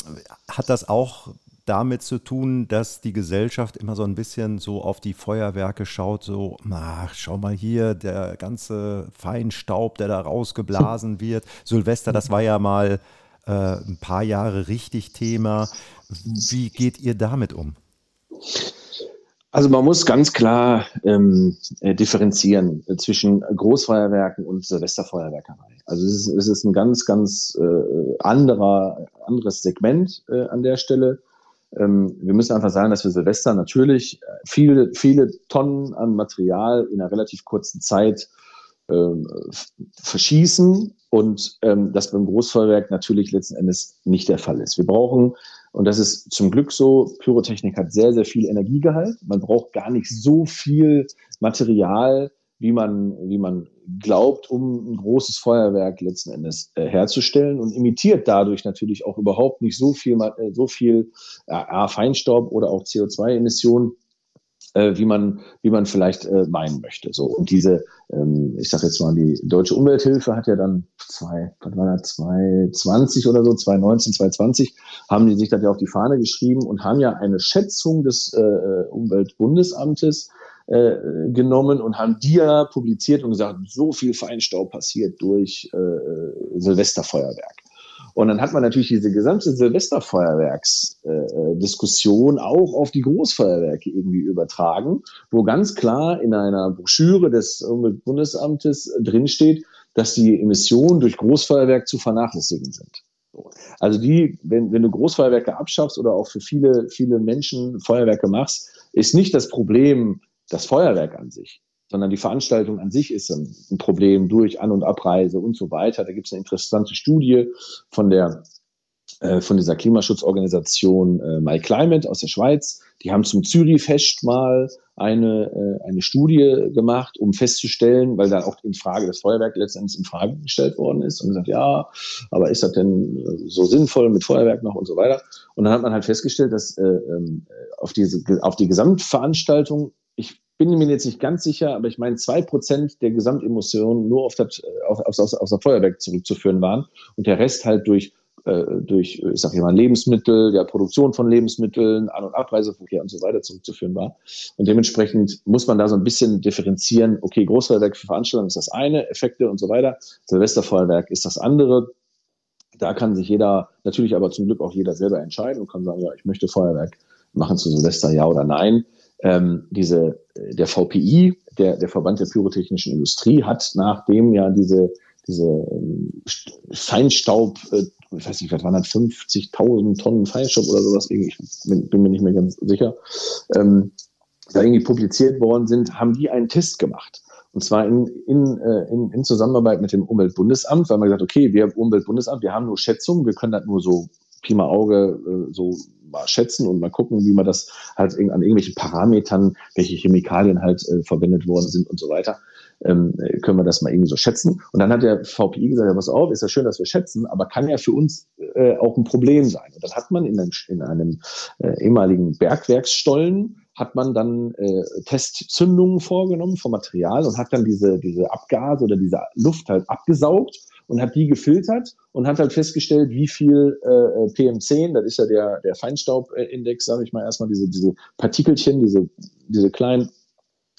hat das auch damit zu tun, dass die Gesellschaft immer so ein bisschen so auf die Feuerwerke schaut, so, ach, schau mal hier, der ganze Feinstaub, der da rausgeblasen wird. Silvester, das war ja mal äh, ein paar Jahre richtig Thema. Wie geht ihr damit um? Also man muss ganz klar ähm, äh, differenzieren zwischen Großfeuerwerken und Silvesterfeuerwerkerei. Also es ist, es ist ein ganz, ganz äh, anderer, anderes Segment äh, an der Stelle. Ähm, wir müssen einfach sagen, dass wir Silvester natürlich äh, viele, viele Tonnen an Material in einer relativ kurzen Zeit ähm, verschießen und ähm, das beim Großfeuerwerk natürlich letzten Endes nicht der Fall ist. Wir brauchen, und das ist zum Glück so, Pyrotechnik hat sehr, sehr viel Energiegehalt. Man braucht gar nicht so viel Material, wie man, wie man glaubt, um ein großes Feuerwerk letzten Endes äh, herzustellen und imitiert dadurch natürlich auch überhaupt nicht so viel, äh, so viel äh, Feinstaub oder auch CO2-Emissionen, äh, wie man, wie man vielleicht äh, meinen möchte. So und diese, ähm, ich sage jetzt mal, die deutsche Umwelthilfe hat ja dann zwei, was war das, 2020 oder so, 2019, 2020 haben die sich das ja auf die Fahne geschrieben und haben ja eine Schätzung des äh, Umweltbundesamtes äh, genommen und haben die ja publiziert und gesagt, so viel Feinstaub passiert durch äh, Silvesterfeuerwerk. Und dann hat man natürlich diese gesamte Silvesterfeuerwerksdiskussion äh, auch auf die Großfeuerwerke irgendwie übertragen, wo ganz klar in einer Broschüre des Umweltbundesamtes drinsteht, dass die Emissionen durch Großfeuerwerk zu vernachlässigen sind. Also die, wenn, wenn du Großfeuerwerke abschaffst oder auch für viele, viele Menschen Feuerwerke machst, ist nicht das Problem das Feuerwerk an sich sondern die Veranstaltung an sich ist ein, Problem durch An- und Abreise und so weiter. Da gibt es eine interessante Studie von der äh, von dieser Klimaschutzorganisation äh, My Climate aus der Schweiz. Die haben zum Zürich-Fest mal eine, äh, eine Studie gemacht, um festzustellen, weil da auch in Frage das Feuerwerk letztendlich in Frage gestellt worden ist und gesagt, ja, aber ist das denn äh, so sinnvoll mit Feuerwerk noch und so weiter? Und dann hat man halt festgestellt, dass äh, ähm, auf, diese, auf die Gesamtveranstaltung bin mir jetzt nicht ganz sicher, aber ich meine, zwei Prozent der Gesamtemissionen nur auf das, äh, auf, auf, auf, das Feuerwerk zurückzuführen waren und der Rest halt durch, äh, durch ich sag mal, Lebensmittel, ja, Produktion von Lebensmitteln, An- und Abreiseverkehr und so weiter zurückzuführen war. Und dementsprechend muss man da so ein bisschen differenzieren, okay, Großfeuerwerk für Veranstaltungen ist das eine, Effekte und so weiter, Silvesterfeuerwerk ist das andere. Da kann sich jeder, natürlich aber zum Glück auch jeder selber entscheiden und kann sagen, ja, ich möchte Feuerwerk machen zu Silvester, ja oder nein ähm, diese, äh, der VPI, der, der Verband der pyrotechnischen Industrie, hat nachdem ja diese, diese ähm, Feinstaub, äh, ich weiß nicht, was waren das, 50.000 Tonnen Feinstaub oder sowas, ich bin, bin, mir nicht mehr ganz sicher, ähm, da irgendwie publiziert worden sind, haben die einen Test gemacht. Und zwar in, in, äh, in, in Zusammenarbeit mit dem Umweltbundesamt, weil man gesagt, okay, wir Umweltbundesamt, wir haben nur Schätzungen, wir können das nur so Pi mal Auge äh, so mal schätzen und mal gucken, wie man das halt an irgendwelchen Parametern, welche Chemikalien halt äh, verwendet worden sind und so weiter, ähm, äh, können wir das mal irgendwie so schätzen. Und dann hat der VPI gesagt, ja, pass auf, ist ja schön, dass wir schätzen, aber kann ja für uns äh, auch ein Problem sein. Und dann hat man in einem, in einem äh, ehemaligen Bergwerksstollen hat man dann äh, Testzündungen vorgenommen vom Material und hat dann diese, diese Abgase oder diese Luft halt abgesaugt und hat die gefiltert und hat halt festgestellt, wie viel äh, PM10, das ist ja der, der Feinstaubindex, sage ich mal erstmal, diese, diese Partikelchen, diese, diese kleinen,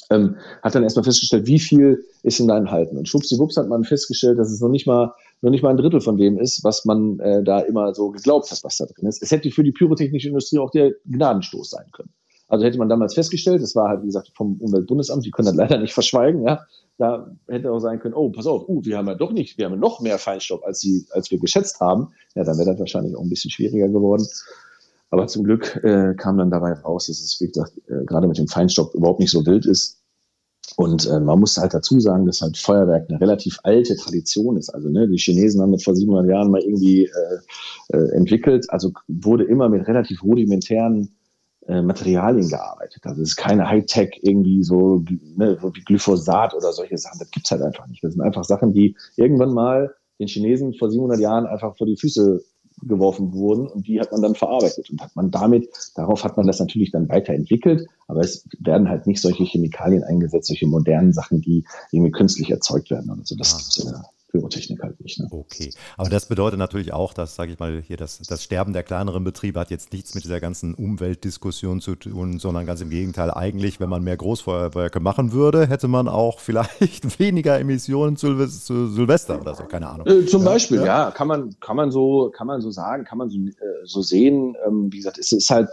ähm, hat dann erstmal festgestellt, wie viel ist in da enthalten. Und schwuppsiwupps hat man festgestellt, dass es noch nicht mal, noch nicht mal ein Drittel von dem ist, was man äh, da immer so geglaubt hat, was da drin ist. Es hätte für die pyrotechnische Industrie auch der Gnadenstoß sein können. Also hätte man damals festgestellt, das war halt, wie gesagt, vom Umweltbundesamt, die können das leider nicht verschweigen, ja. Da hätte auch sein können, oh, pass auf, uh, wir haben ja doch nicht, wir haben noch mehr Feinstaub, als, sie, als wir geschätzt haben. Ja, dann wäre das wahrscheinlich auch ein bisschen schwieriger geworden. Aber zum Glück äh, kam dann dabei raus, dass es, wie gesagt, äh, gerade mit dem Feinstaub überhaupt nicht so wild ist. Und äh, man muss halt dazu sagen, dass halt Feuerwerk eine relativ alte Tradition ist. Also ne, die Chinesen haben das vor 700 Jahren mal irgendwie äh, äh, entwickelt. Also wurde immer mit relativ rudimentären äh, Materialien gearbeitet. Also es ist keine Hightech irgendwie so, ne, wie Glyphosat oder solche Sachen. Das gibt's halt einfach nicht. Das sind einfach Sachen, die irgendwann mal den Chinesen vor 700 Jahren einfach vor die Füße geworfen wurden und die hat man dann verarbeitet und hat man damit, darauf hat man das natürlich dann weiterentwickelt, aber es werden halt nicht solche Chemikalien eingesetzt, solche modernen Sachen, die irgendwie künstlich erzeugt werden. Also das ah. gibt's ja Pyrotechnik halt nicht. Ne? Okay, aber das bedeutet natürlich auch, dass, sage ich mal, hier das, das Sterben der kleineren Betriebe hat jetzt nichts mit dieser ganzen Umweltdiskussion zu tun, sondern ganz im Gegenteil. Eigentlich, wenn man mehr Großfeuerwerke machen würde, hätte man auch vielleicht weniger Emissionen zu, Silvester oder so, keine Ahnung. Äh, zum ja, Beispiel, ja. ja, kann man, kann man so, kann man so sagen, kann man so, äh, so sehen. Ähm, wie gesagt, es ist halt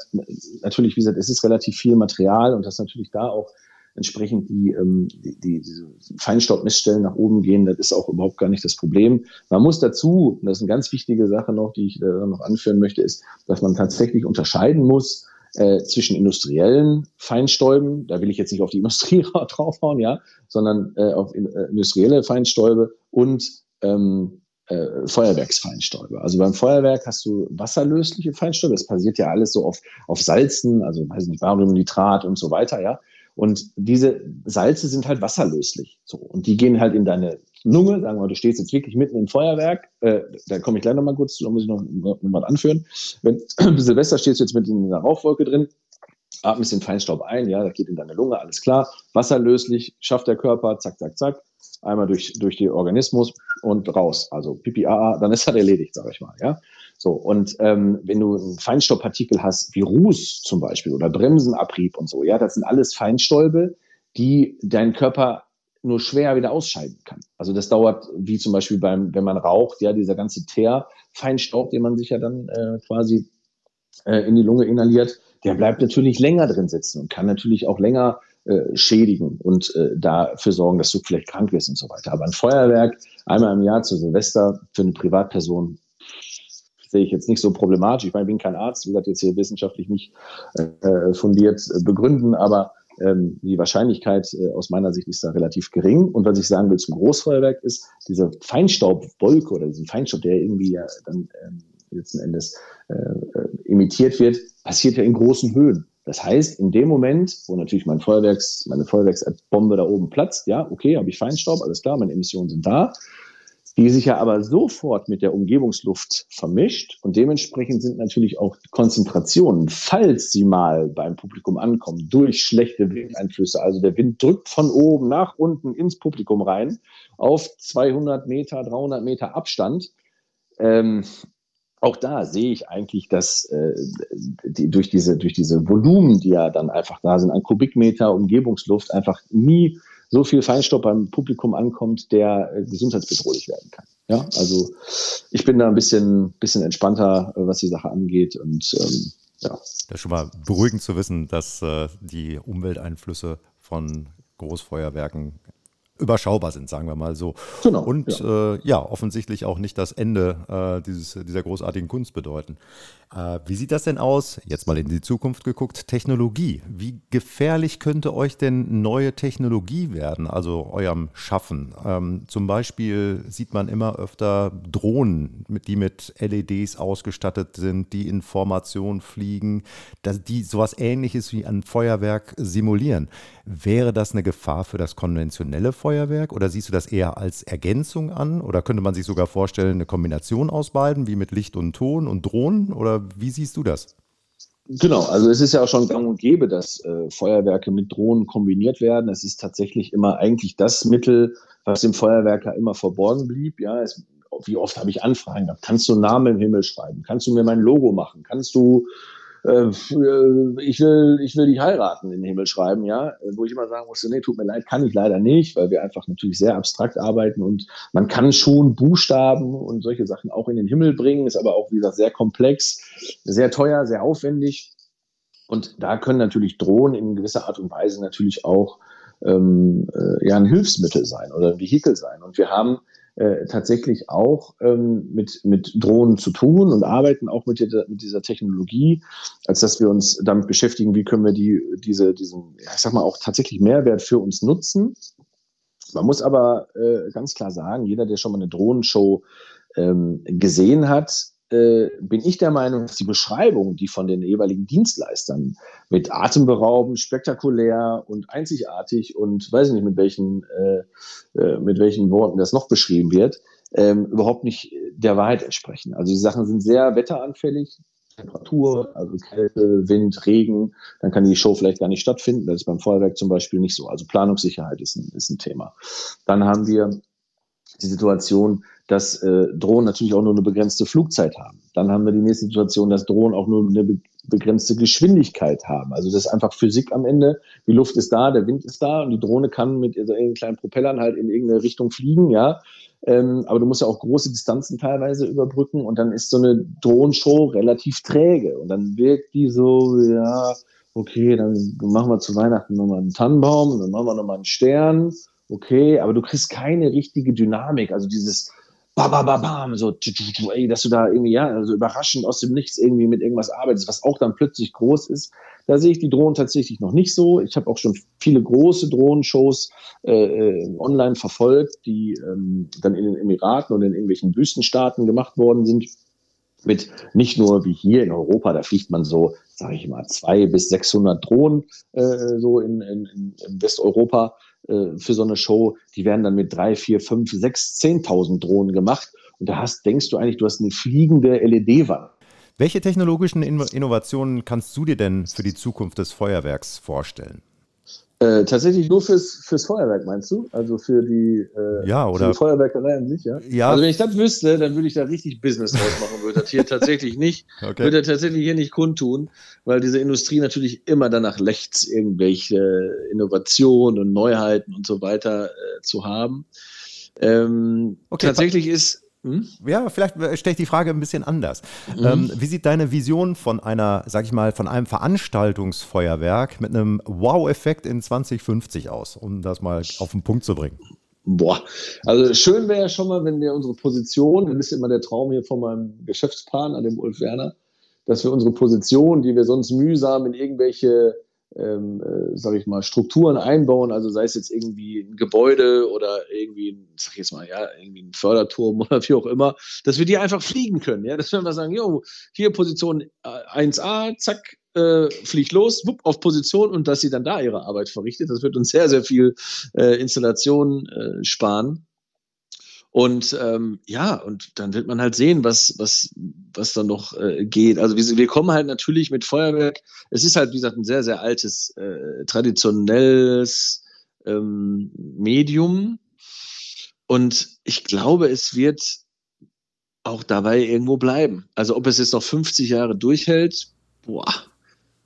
natürlich, wie gesagt, es ist relativ viel Material und das natürlich da auch entsprechend die, ähm, die, die Feinstaubmessstellen nach oben gehen, das ist auch überhaupt gar nicht das Problem. Man muss dazu, und das ist eine ganz wichtige Sache noch, die ich äh, noch anführen möchte, ist, dass man tatsächlich unterscheiden muss äh, zwischen industriellen Feinstäuben, da will ich jetzt nicht auf die Industrie draufhauen, ja, sondern äh, auf in, äh, industrielle Feinstäube und ähm, äh, Feuerwerksfeinstäube. Also beim Feuerwerk hast du wasserlösliche Feinstäube. Das passiert ja alles so auf, auf Salzen, also weiß nicht, Bariumnitrat und so weiter, ja. Und diese Salze sind halt wasserlöslich. So. Und die gehen halt in deine Lunge, sagen wir, du stehst jetzt wirklich mitten im Feuerwerk, äh, da komme ich gleich nochmal kurz zu, da muss ich noch, noch, mal anführen. Wenn Silvester stehst du jetzt mitten in einer Rauchwolke drin, atmest den Feinstaub ein, ja, das geht in deine Lunge, alles klar. Wasserlöslich, schafft der Körper, zack, zack, zack, einmal durch, durch den Organismus und raus. Also Pipi, AA, dann ist das erledigt, sage ich mal, ja. So, und ähm, wenn du einen Feinstaubpartikel hast, wie Ruß zum Beispiel oder Bremsenabrieb und so, ja, das sind alles Feinstäube, die dein Körper nur schwer wieder ausscheiden kann. Also das dauert, wie zum Beispiel beim, wenn man raucht, ja, dieser ganze Teer, Feinstaub, den man sich ja dann äh, quasi äh, in die Lunge inhaliert, der bleibt natürlich länger drin sitzen und kann natürlich auch länger äh, schädigen und äh, dafür sorgen, dass du vielleicht krank wirst und so weiter. Aber ein Feuerwerk einmal im Jahr zu Silvester für eine Privatperson sehe ich jetzt nicht so problematisch. Ich meine, ich bin kein Arzt, wie gesagt, jetzt hier wissenschaftlich nicht äh, fundiert begründen, aber ähm, die Wahrscheinlichkeit äh, aus meiner Sicht ist da relativ gering. Und was ich sagen will zum Großfeuerwerk ist, diese Feinstaubwolke oder diesen Feinstaub, der irgendwie ja dann ähm, letzten Endes äh, äh, emittiert wird, passiert ja in großen Höhen. Das heißt, in dem Moment, wo natürlich mein Feuerwerks, meine Feuerwerksbombe da oben platzt, ja, okay, habe ich Feinstaub, alles klar, meine Emissionen sind da die sich ja aber sofort mit der Umgebungsluft vermischt. Und dementsprechend sind natürlich auch Konzentrationen, falls sie mal beim Publikum ankommen, durch schlechte Windeinflüsse, also der Wind drückt von oben nach unten ins Publikum rein, auf 200 Meter, 300 Meter Abstand, ähm, auch da sehe ich eigentlich, dass äh, die, durch, diese, durch diese Volumen, die ja dann einfach da sind, an Kubikmeter Umgebungsluft, einfach nie so viel Feinstaub beim Publikum ankommt, der äh, gesundheitsbedrohlich werden kann. Ja, also ich bin da ein bisschen, bisschen entspannter, äh, was die Sache angeht und ähm, ja. Das ist schon mal beruhigend zu wissen, dass äh, die Umwelteinflüsse von Großfeuerwerken überschaubar sind, sagen wir mal so. Genau, und ja. Äh, ja offensichtlich auch nicht das Ende äh, dieses, dieser großartigen Kunst bedeuten. Äh, wie sieht das denn aus, jetzt mal in die Zukunft geguckt, Technologie? Wie gefährlich könnte euch denn neue Technologie werden, also eurem Schaffen? Ähm, zum Beispiel sieht man immer öfter Drohnen, die mit LEDs ausgestattet sind, die in Formation fliegen, die sowas ähnliches wie ein Feuerwerk simulieren. Wäre das eine Gefahr für das konventionelle Feuerwerk oder siehst du das eher als Ergänzung an? Oder könnte man sich sogar vorstellen, eine Kombination aus beiden, wie mit Licht und Ton und Drohnen? Oder wie siehst du das? Genau, also es ist ja auch schon gang und gäbe, dass äh, Feuerwerke mit Drohnen kombiniert werden. Es ist tatsächlich immer eigentlich das Mittel, was dem Feuerwerker immer verborgen blieb. Ja, es, wie oft habe ich Anfragen gehabt? Kannst du Namen im Himmel schreiben? Kannst du mir mein Logo machen? Kannst du ich will, ich will dich heiraten in den Himmel schreiben, ja, wo ich immer sagen musste, nee, tut mir leid, kann ich leider nicht, weil wir einfach natürlich sehr abstrakt arbeiten und man kann schon Buchstaben und solche Sachen auch in den Himmel bringen, ist aber auch, wie gesagt, sehr komplex, sehr teuer, sehr aufwendig. Und da können natürlich Drohnen in gewisser Art und Weise natürlich auch ähm, äh, ja, ein Hilfsmittel sein oder ein Vehikel sein. Und wir haben äh, tatsächlich auch ähm, mit, mit Drohnen zu tun und arbeiten auch mit, dieser, mit dieser Technologie, als dass wir uns damit beschäftigen, wie können wir die, diese, diesen, ja, ich sag mal, auch tatsächlich Mehrwert für uns nutzen. Man muss aber äh, ganz klar sagen, jeder, der schon mal eine Drohnenshow ähm, gesehen hat, äh, bin ich der Meinung, dass die Beschreibung, die von den jeweiligen Dienstleistern mit atemberaubend, spektakulär und einzigartig und weiß ich nicht, mit welchen, äh, äh, mit welchen Worten das noch beschrieben wird, ähm, überhaupt nicht der Wahrheit entsprechen. Also die Sachen sind sehr wetteranfällig. Temperatur, also Kälte, Wind, Regen, dann kann die Show vielleicht gar nicht stattfinden. Das ist beim Feuerwerk zum Beispiel nicht so. Also Planungssicherheit ist ein, ist ein Thema. Dann haben wir die Situation, dass äh, Drohnen natürlich auch nur eine begrenzte Flugzeit haben. Dann haben wir die nächste Situation, dass Drohnen auch nur eine be begrenzte Geschwindigkeit haben. Also das ist einfach Physik am Ende. Die Luft ist da, der Wind ist da und die Drohne kann mit ihren kleinen Propellern halt in irgendeine Richtung fliegen, ja. Ähm, aber du musst ja auch große Distanzen teilweise überbrücken und dann ist so eine Drohnenshow relativ träge und dann wirkt die so, ja, okay, dann machen wir zu Weihnachten nochmal einen Tannenbaum und dann machen wir nochmal einen Stern okay, aber du kriegst keine richtige Dynamik. Also dieses bam, so, ey, dass du da irgendwie, ja, also überraschend aus dem Nichts irgendwie mit irgendwas arbeitest, was auch dann plötzlich groß ist. Da sehe ich die Drohnen tatsächlich noch nicht so. Ich habe auch schon viele große Drohnenshows äh, äh, online verfolgt, die ähm, dann in den Emiraten und in irgendwelchen Wüstenstaaten gemacht worden sind. Mit nicht nur wie hier in Europa, da fliegt man so, sage ich mal, zwei bis 600 Drohnen äh, so in, in, in Westeuropa äh, für so eine Show. Die werden dann mit drei, vier, fünf, sechs, zehntausend Drohnen gemacht. Und da hast, denkst du eigentlich, du hast eine fliegende LED-Wand. Welche technologischen Innovationen kannst du dir denn für die Zukunft des Feuerwerks vorstellen? Äh, tatsächlich nur fürs, fürs Feuerwerk, meinst du? Also für die, äh, ja, oder, für die Feuerwerkerei an sich, ja? ja? Also wenn ich das wüsste, dann würde ich da richtig Business draus machen, würde das hier tatsächlich nicht, okay. würde tatsächlich hier nicht kundtun, weil diese Industrie natürlich immer danach lechzt, irgendwelche Innovationen und Neuheiten und so weiter äh, zu haben. Ähm, okay, tatsächlich ist hm? Ja, vielleicht stelle ich die Frage ein bisschen anders. Mhm. Ähm, wie sieht deine Vision von einer, sag ich mal, von einem Veranstaltungsfeuerwerk mit einem Wow-Effekt in 2050 aus, um das mal auf den Punkt zu bringen? Boah, also schön wäre ja schon mal, wenn wir unsere Position, das ist immer der Traum hier von meinem Geschäftspartner, dem Ulf Werner, dass wir unsere Position, die wir sonst mühsam in irgendwelche ähm, äh, ich mal, Strukturen einbauen, also sei es jetzt irgendwie ein Gebäude oder irgendwie, sag ich jetzt mal, ja, irgendwie ein Förderturm oder wie auch immer, dass wir die einfach fliegen können, ja, dass wir einfach sagen, jo, hier Position 1a, äh, zack, äh, fliegt los, wupp, auf Position und dass sie dann da ihre Arbeit verrichtet. Das wird uns sehr, sehr viel äh, Installation äh, sparen. Und ähm, ja, und dann wird man halt sehen, was, was, was dann noch äh, geht. Also wir, wir kommen halt natürlich mit Feuerwerk. Es ist halt, wie gesagt, ein sehr, sehr altes, äh, traditionelles ähm, Medium. Und ich glaube, es wird auch dabei irgendwo bleiben. Also ob es jetzt noch 50 Jahre durchhält, boah,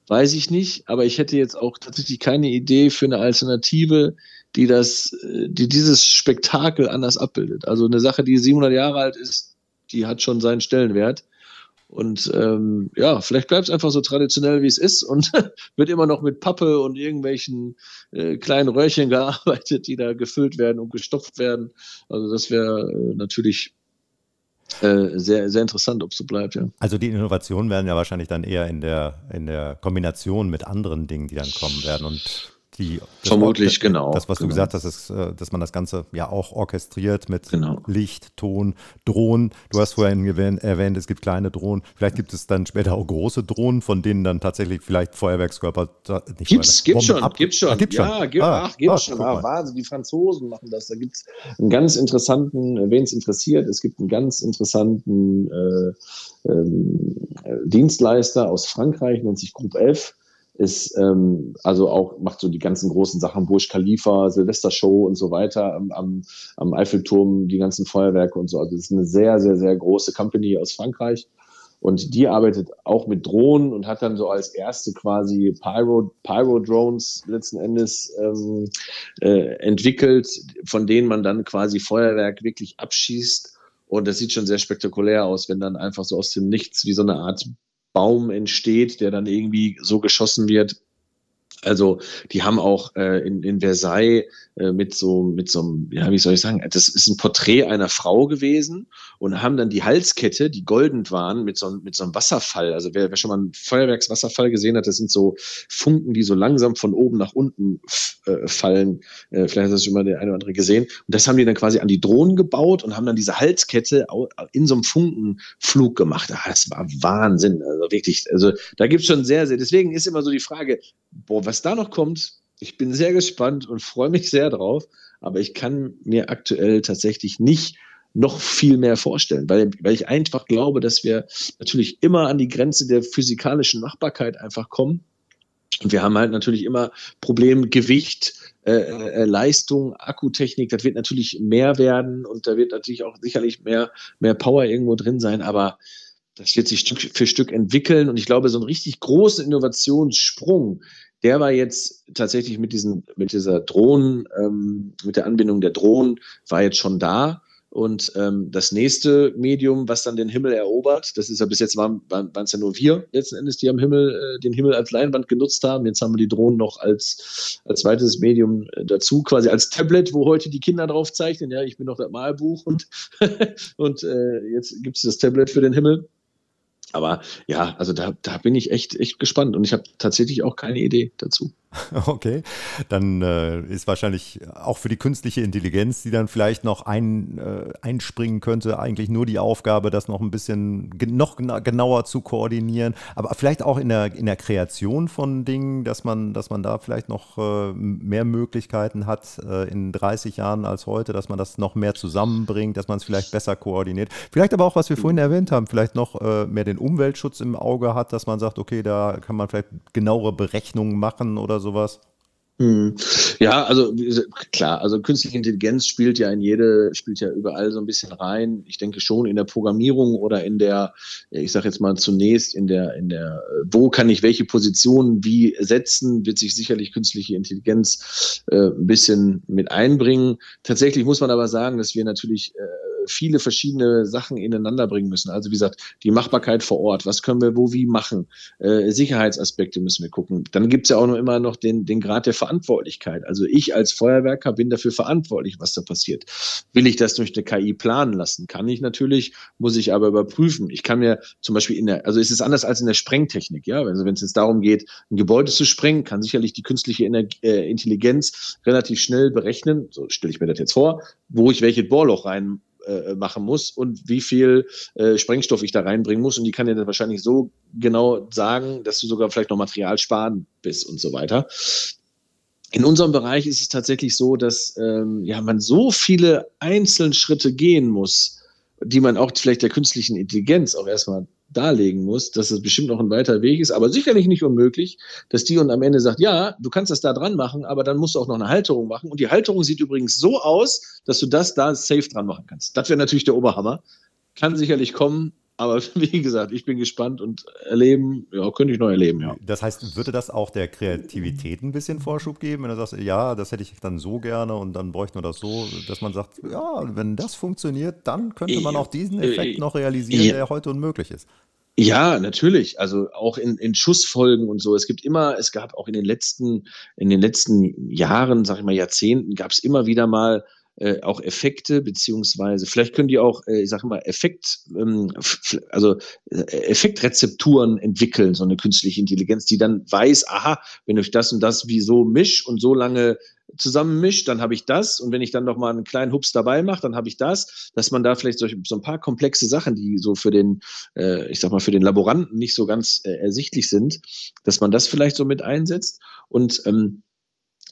weiß ich nicht. Aber ich hätte jetzt auch tatsächlich keine Idee für eine Alternative, die das, die dieses Spektakel anders abbildet. Also eine Sache, die 700 Jahre alt ist, die hat schon seinen Stellenwert. Und ähm, ja, vielleicht bleibt es einfach so traditionell, wie es ist und wird immer noch mit Pappe und irgendwelchen äh, kleinen Röhrchen gearbeitet, die da gefüllt werden und gestopft werden. Also das wäre äh, natürlich äh, sehr, sehr interessant, ob es so bleibt, ja. Also die Innovationen werden ja wahrscheinlich dann eher in der, in der Kombination mit anderen Dingen, die dann kommen werden. Und die, Vermutlich, das, genau. Das, was genau. du gesagt hast, ist, äh, dass man das Ganze ja auch orchestriert mit genau. Licht, Ton, Drohnen. Du hast vorhin erwähnt, es gibt kleine Drohnen. Vielleicht gibt es dann später auch große Drohnen, von denen dann tatsächlich vielleicht Feuerwerkskörper nicht Gibt's, gibt's schon, ab. gibt's schon. Ah, gibt's ja, schon. Gibt, ah, ach, gibt's ah, schon. Ah, Wahnsinn, die Franzosen machen das. Da gibt es einen ganz interessanten, wen es interessiert, es gibt einen ganz interessanten äh, ähm, Dienstleister aus Frankreich, nennt sich Group F ist ähm, also auch macht so die ganzen großen Sachen Burj Khalifa, Silvestershow und so weiter am, am, am Eiffelturm, die ganzen Feuerwerke und so. Also es ist eine sehr sehr sehr große Company aus Frankreich und die arbeitet auch mit Drohnen und hat dann so als erste quasi Pyro, Pyro Drones letzten Endes ähm, äh, entwickelt, von denen man dann quasi Feuerwerk wirklich abschießt. Und das sieht schon sehr spektakulär aus, wenn dann einfach so aus dem Nichts wie so eine Art Baum entsteht, der dann irgendwie so geschossen wird. Also die haben auch äh, in, in Versailles äh, mit so mit so einem, ja, wie soll ich sagen, das ist ein Porträt einer Frau gewesen und haben dann die Halskette, die golden waren, mit so, mit so einem Wasserfall. Also wer, wer schon mal einen Feuerwerkswasserfall gesehen hat, das sind so Funken, die so langsam von oben nach unten äh, fallen. Äh, vielleicht hat das schon mal der eine oder andere gesehen. Und das haben die dann quasi an die Drohnen gebaut und haben dann diese Halskette in so einem Funkenflug gemacht. Ah, das war Wahnsinn. Also wirklich, also da gibt's schon sehr, sehr, deswegen ist immer so die Frage, boah, was da noch kommt, ich bin sehr gespannt und freue mich sehr drauf, aber ich kann mir aktuell tatsächlich nicht noch viel mehr vorstellen, weil, weil ich einfach glaube, dass wir natürlich immer an die Grenze der physikalischen Machbarkeit einfach kommen. Und wir haben halt natürlich immer Problem Gewicht, äh, äh, Leistung, Akkutechnik, das wird natürlich mehr werden und da wird natürlich auch sicherlich mehr, mehr Power irgendwo drin sein, aber das wird sich Stück für Stück entwickeln und ich glaube, so einen richtig großen Innovationssprung, der war jetzt tatsächlich mit diesen, mit dieser Drohnen, ähm, mit der Anbindung der Drohnen, war jetzt schon da. Und ähm, das nächste Medium, was dann den Himmel erobert, das ist ja bis jetzt waren es ja nur wir letzten Endes, die am Himmel äh, den Himmel als Leinwand genutzt haben. Jetzt haben wir die Drohnen noch als als zweites Medium äh, dazu, quasi als Tablet, wo heute die Kinder drauf zeichnen. Ja, ich bin noch das Malbuch und und äh, jetzt gibt es das Tablet für den Himmel. Aber ja, also da, da bin ich echt, echt gespannt und ich habe tatsächlich auch keine Idee dazu. Okay, dann äh, ist wahrscheinlich auch für die künstliche Intelligenz, die dann vielleicht noch ein, äh, einspringen könnte, eigentlich nur die Aufgabe, das noch ein bisschen noch genauer zu koordinieren. Aber vielleicht auch in der, in der Kreation von Dingen, dass man, dass man da vielleicht noch äh, mehr Möglichkeiten hat äh, in 30 Jahren als heute, dass man das noch mehr zusammenbringt, dass man es vielleicht besser koordiniert. Vielleicht aber auch, was wir vorhin erwähnt haben, vielleicht noch äh, mehr den Umweltschutz im Auge hat, dass man sagt, okay, da kann man vielleicht genauere Berechnungen machen oder sowas? Ja, also klar, also künstliche Intelligenz spielt ja in jede, spielt ja überall so ein bisschen rein. Ich denke schon in der Programmierung oder in der, ich sage jetzt mal zunächst in der, in der, wo kann ich welche Positionen wie setzen, wird sich sicherlich künstliche Intelligenz äh, ein bisschen mit einbringen. Tatsächlich muss man aber sagen, dass wir natürlich äh, viele verschiedene Sachen ineinander bringen müssen. Also wie gesagt, die Machbarkeit vor Ort, was können wir wo wie machen, äh, Sicherheitsaspekte müssen wir gucken. Dann gibt es ja auch noch immer noch den, den Grad der Verantwortlichkeit. Also ich als Feuerwerker bin dafür verantwortlich, was da passiert. Will ich das durch eine KI planen lassen? Kann ich natürlich, muss ich aber überprüfen. Ich kann mir zum Beispiel in der, also es ist anders als in der Sprengtechnik, ja. Also wenn es jetzt darum geht, ein Gebäude zu sprengen, kann sicherlich die künstliche Energie, äh, Intelligenz relativ schnell berechnen, so stelle ich mir das jetzt vor, wo ich welches Bohrloch rein äh, machen muss und wie viel äh, Sprengstoff ich da reinbringen muss. Und die kann dir dann wahrscheinlich so genau sagen, dass du sogar vielleicht noch Material sparen bist und so weiter. In unserem Bereich ist es tatsächlich so, dass ähm, ja, man so viele einzelne Schritte gehen muss, die man auch vielleicht der künstlichen Intelligenz auch erstmal darlegen muss, dass es bestimmt noch ein weiter Weg ist, aber sicherlich nicht unmöglich, dass die und am Ende sagt, ja, du kannst das da dran machen, aber dann musst du auch noch eine Halterung machen. Und die Halterung sieht übrigens so aus, dass du das da safe dran machen kannst. Das wäre natürlich der Oberhammer. Kann sicherlich kommen, aber wie gesagt, ich bin gespannt und erleben, ja, könnte ich noch erleben, ja. Das heißt, würde das auch der Kreativität ein bisschen Vorschub geben, wenn du sagst, ja, das hätte ich dann so gerne und dann bräuchten wir das so, dass man sagt, ja, wenn das funktioniert, dann könnte man auch diesen Effekt noch realisieren, der heute unmöglich ist. Ja, natürlich. Also auch in, in Schussfolgen und so. Es gibt immer, es gab auch in den letzten, in den letzten Jahren, sag ich mal, Jahrzehnten, gab es immer wieder mal äh, auch Effekte, beziehungsweise vielleicht können die auch, äh, ich sage mal, Effekt, ähm, also äh, Effektrezepturen entwickeln, so eine künstliche Intelligenz, die dann weiß, aha, wenn ich das und das wie so misch und so lange zusammen mischt, dann habe ich das. Und wenn ich dann noch mal einen kleinen Hups dabei mache, dann habe ich das, dass man da vielleicht so, so ein paar komplexe Sachen, die so für den, äh, ich sag mal, für den Laboranten nicht so ganz äh, ersichtlich sind, dass man das vielleicht so mit einsetzt. Und ähm,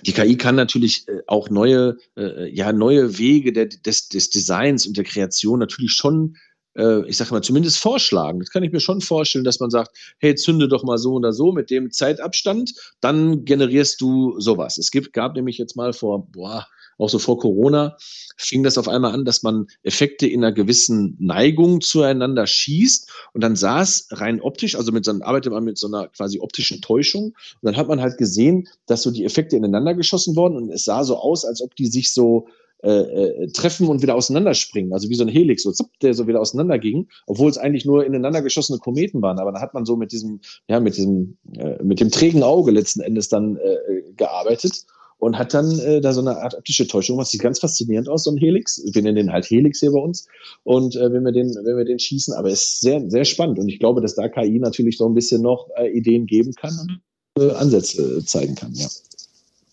die KI kann natürlich äh, auch neue, äh, ja, neue Wege des, des Designs und der Kreation natürlich schon, äh, ich sage mal, zumindest vorschlagen. Das kann ich mir schon vorstellen, dass man sagt, hey, zünde doch mal so oder so mit dem Zeitabstand, dann generierst du sowas. Es gibt, gab nämlich jetzt mal vor, boah, auch so vor Corona, fing das auf einmal an, dass man Effekte in einer gewissen Neigung zueinander schießt und dann saß rein optisch, also mit so, arbeitet man mit so einer quasi optischen Täuschung und dann hat man halt gesehen, dass so die Effekte ineinander geschossen wurden und es sah so aus, als ob die sich so äh, äh, treffen und wieder auseinanderspringen, also wie so ein Helix, so zup, der so wieder auseinanderging, obwohl es eigentlich nur ineinander geschossene Kometen waren. Aber da hat man so mit diesem, ja, mit diesem, äh, mit dem trägen Auge letzten Endes dann äh, gearbeitet und hat dann äh, da so eine Art optische Täuschung gemacht. Sieht ganz faszinierend aus, so ein Helix. Wir nennen den halt Helix hier bei uns. Und äh, wenn wir den, wenn wir den schießen, aber es ist sehr, sehr spannend. Und ich glaube, dass da KI natürlich so ein bisschen noch äh, Ideen geben kann und äh, Ansätze zeigen kann, ja.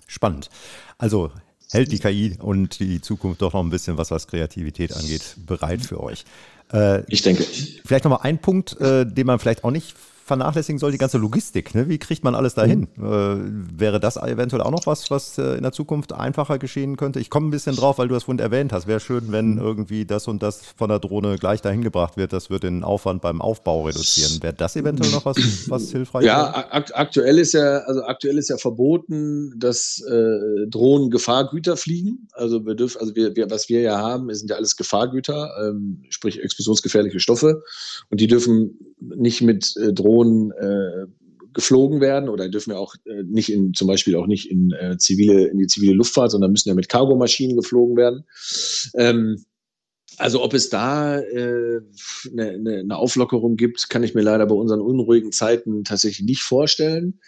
Spannend. Also hält die KI und die Zukunft doch noch ein bisschen, was was Kreativität angeht, bereit für euch. Äh, ich denke. Vielleicht nochmal ein Punkt, äh, den man vielleicht auch nicht vernachlässigen soll, die ganze Logistik. Ne? Wie kriegt man alles dahin? Mhm. Äh, wäre das eventuell auch noch was, was äh, in der Zukunft einfacher geschehen könnte? Ich komme ein bisschen drauf, weil du das vorhin erwähnt hast. Wäre schön, wenn mhm. irgendwie das und das von der Drohne gleich dahin gebracht wird. Das wird den Aufwand beim Aufbau reduzieren. Wäre das eventuell noch was, was hilfreich Ja, ak aktuell ist ja, also aktuell ist ja verboten, dass äh, Drohnen Gefahrgüter fliegen. Also wir dürfen, also wir, wir, was wir ja haben, sind ja alles Gefahrgüter, ähm, sprich explosionsgefährliche Stoffe. Und die dürfen nicht mit äh, Drohnen äh, geflogen werden oder dürfen ja auch äh, nicht in, zum Beispiel auch nicht in äh, zivile, in die zivile Luftfahrt, sondern müssen ja mit Cargomaschinen geflogen werden. Ähm, Also ob es da äh, eine, eine Auflockerung gibt, kann ich mir leider bei unseren unruhigen Zeiten tatsächlich nicht vorstellen.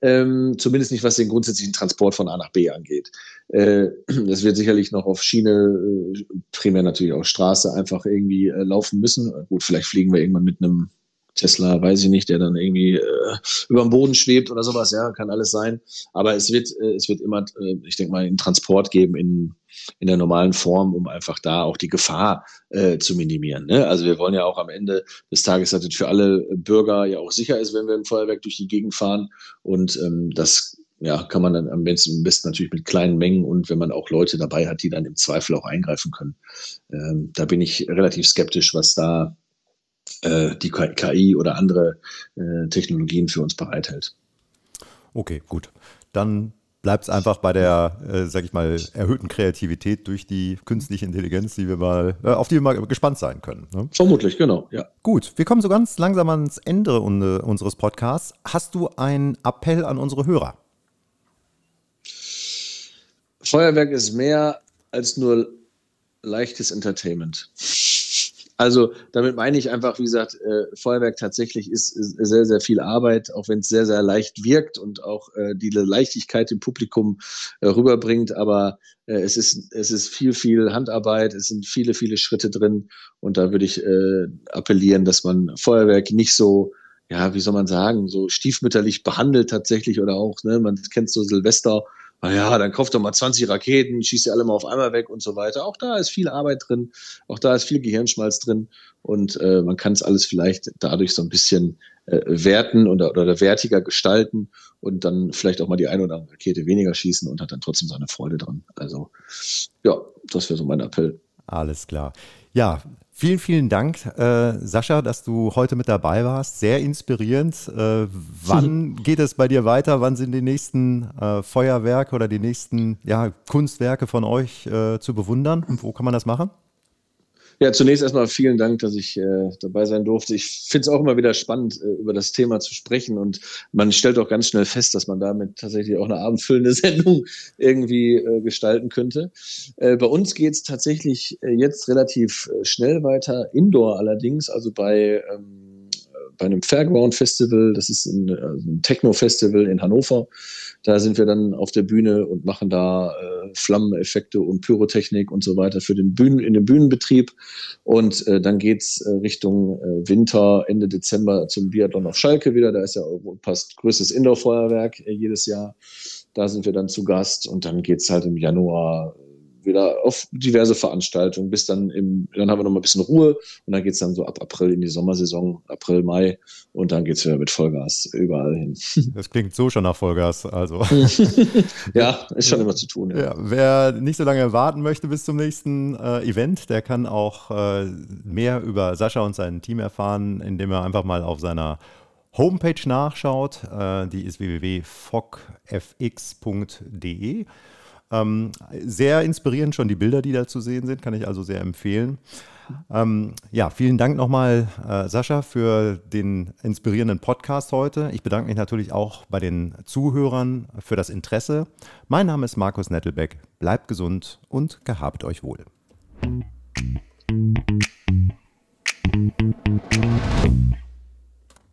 Ähm, zumindest nicht, was den grundsätzlichen Transport von A nach B angeht. Äh, das wird sicherlich noch auf Schiene, äh, primär natürlich auch Straße, einfach irgendwie äh, laufen müssen. Gut, vielleicht fliegen wir irgendwann mit einem Tesla, weiß ich nicht, der dann irgendwie äh, über dem Boden schwebt oder sowas, ja, kann alles sein. Aber es wird, äh, es wird immer, äh, ich denke mal, einen Transport geben in, in der normalen Form, um einfach da auch die Gefahr äh, zu minimieren. Ne? Also wir wollen ja auch am Ende des Tages, dass es für alle Bürger ja auch sicher ist, wenn wir im Feuerwerk durch die Gegend fahren. Und ähm, das ja, kann man dann am besten, am besten natürlich mit kleinen Mengen und wenn man auch Leute dabei hat, die dann im Zweifel auch eingreifen können. Ähm, da bin ich relativ skeptisch, was da äh, die KI oder andere äh, Technologien für uns bereithält. Okay, gut. Dann bleibt es einfach bei der, äh, sag ich mal, erhöhten Kreativität durch die künstliche Intelligenz, die wir mal, äh, auf die wir mal gespannt sein können. Ne? Vermutlich, genau, ja. Gut, wir kommen so ganz langsam ans Ende unseres Podcasts. Hast du einen Appell an unsere Hörer? Feuerwerk ist mehr als nur leichtes Entertainment. Also damit meine ich einfach, wie gesagt, äh, Feuerwerk tatsächlich ist, ist, sehr, sehr viel Arbeit, auch wenn es sehr, sehr leicht wirkt und auch äh, die Leichtigkeit im Publikum äh, rüberbringt. Aber äh, es, ist, es ist viel, viel Handarbeit, es sind viele, viele Schritte drin. Und da würde ich äh, appellieren, dass man Feuerwerk nicht so ja, wie soll man sagen, so stiefmütterlich behandelt tatsächlich oder auch, ne, man kennt so Silvester, naja, dann kauft doch mal 20 Raketen, schießt sie alle mal auf einmal weg und so weiter. Auch da ist viel Arbeit drin, auch da ist viel Gehirnschmalz drin und äh, man kann es alles vielleicht dadurch so ein bisschen äh, werten oder, oder wertiger gestalten und dann vielleicht auch mal die eine oder andere Rakete weniger schießen und hat dann trotzdem seine Freude dran. Also ja, das wäre so mein Appell. Alles klar. Ja, Vielen, vielen Dank, äh, Sascha, dass du heute mit dabei warst. Sehr inspirierend. Äh, wann geht es bei dir weiter? Wann sind die nächsten äh, Feuerwerke oder die nächsten ja, Kunstwerke von euch äh, zu bewundern? Und wo kann man das machen? Ja, zunächst erstmal vielen Dank, dass ich äh, dabei sein durfte. Ich finde es auch immer wieder spannend, äh, über das Thema zu sprechen. Und man stellt auch ganz schnell fest, dass man damit tatsächlich auch eine abendfüllende Sendung irgendwie äh, gestalten könnte. Äh, bei uns geht es tatsächlich äh, jetzt relativ äh, schnell weiter, indoor allerdings, also bei ähm, bei einem Fairground Festival, das ist ein, also ein Techno-Festival in Hannover. Da sind wir dann auf der Bühne und machen da äh, Flammeneffekte und Pyrotechnik und so weiter für den Bühnen, in den Bühnenbetrieb. Und äh, dann geht's äh, Richtung äh, Winter, Ende Dezember zum Biathlon auf Schalke wieder. Da ist ja Europas größtes Indoor-Feuerwerk äh, jedes Jahr. Da sind wir dann zu Gast und dann geht's halt im Januar wieder auf diverse Veranstaltungen, bis dann im, dann haben wir noch mal ein bisschen Ruhe und dann geht es dann so ab April in die Sommersaison, April, Mai und dann geht es wieder mit Vollgas überall hin. Das klingt so schon nach Vollgas, also. ja, ist schon immer zu tun. Ja. ja. wer nicht so lange warten möchte bis zum nächsten äh, Event, der kann auch äh, mehr über Sascha und sein Team erfahren, indem er einfach mal auf seiner Homepage nachschaut. Äh, die ist www.fogfx.de. Ähm, sehr inspirierend schon die Bilder, die da zu sehen sind, kann ich also sehr empfehlen. Ähm, ja, vielen Dank nochmal, äh, Sascha, für den inspirierenden Podcast heute. Ich bedanke mich natürlich auch bei den Zuhörern für das Interesse. Mein Name ist Markus Nettelbeck. Bleibt gesund und gehabt euch wohl. Musik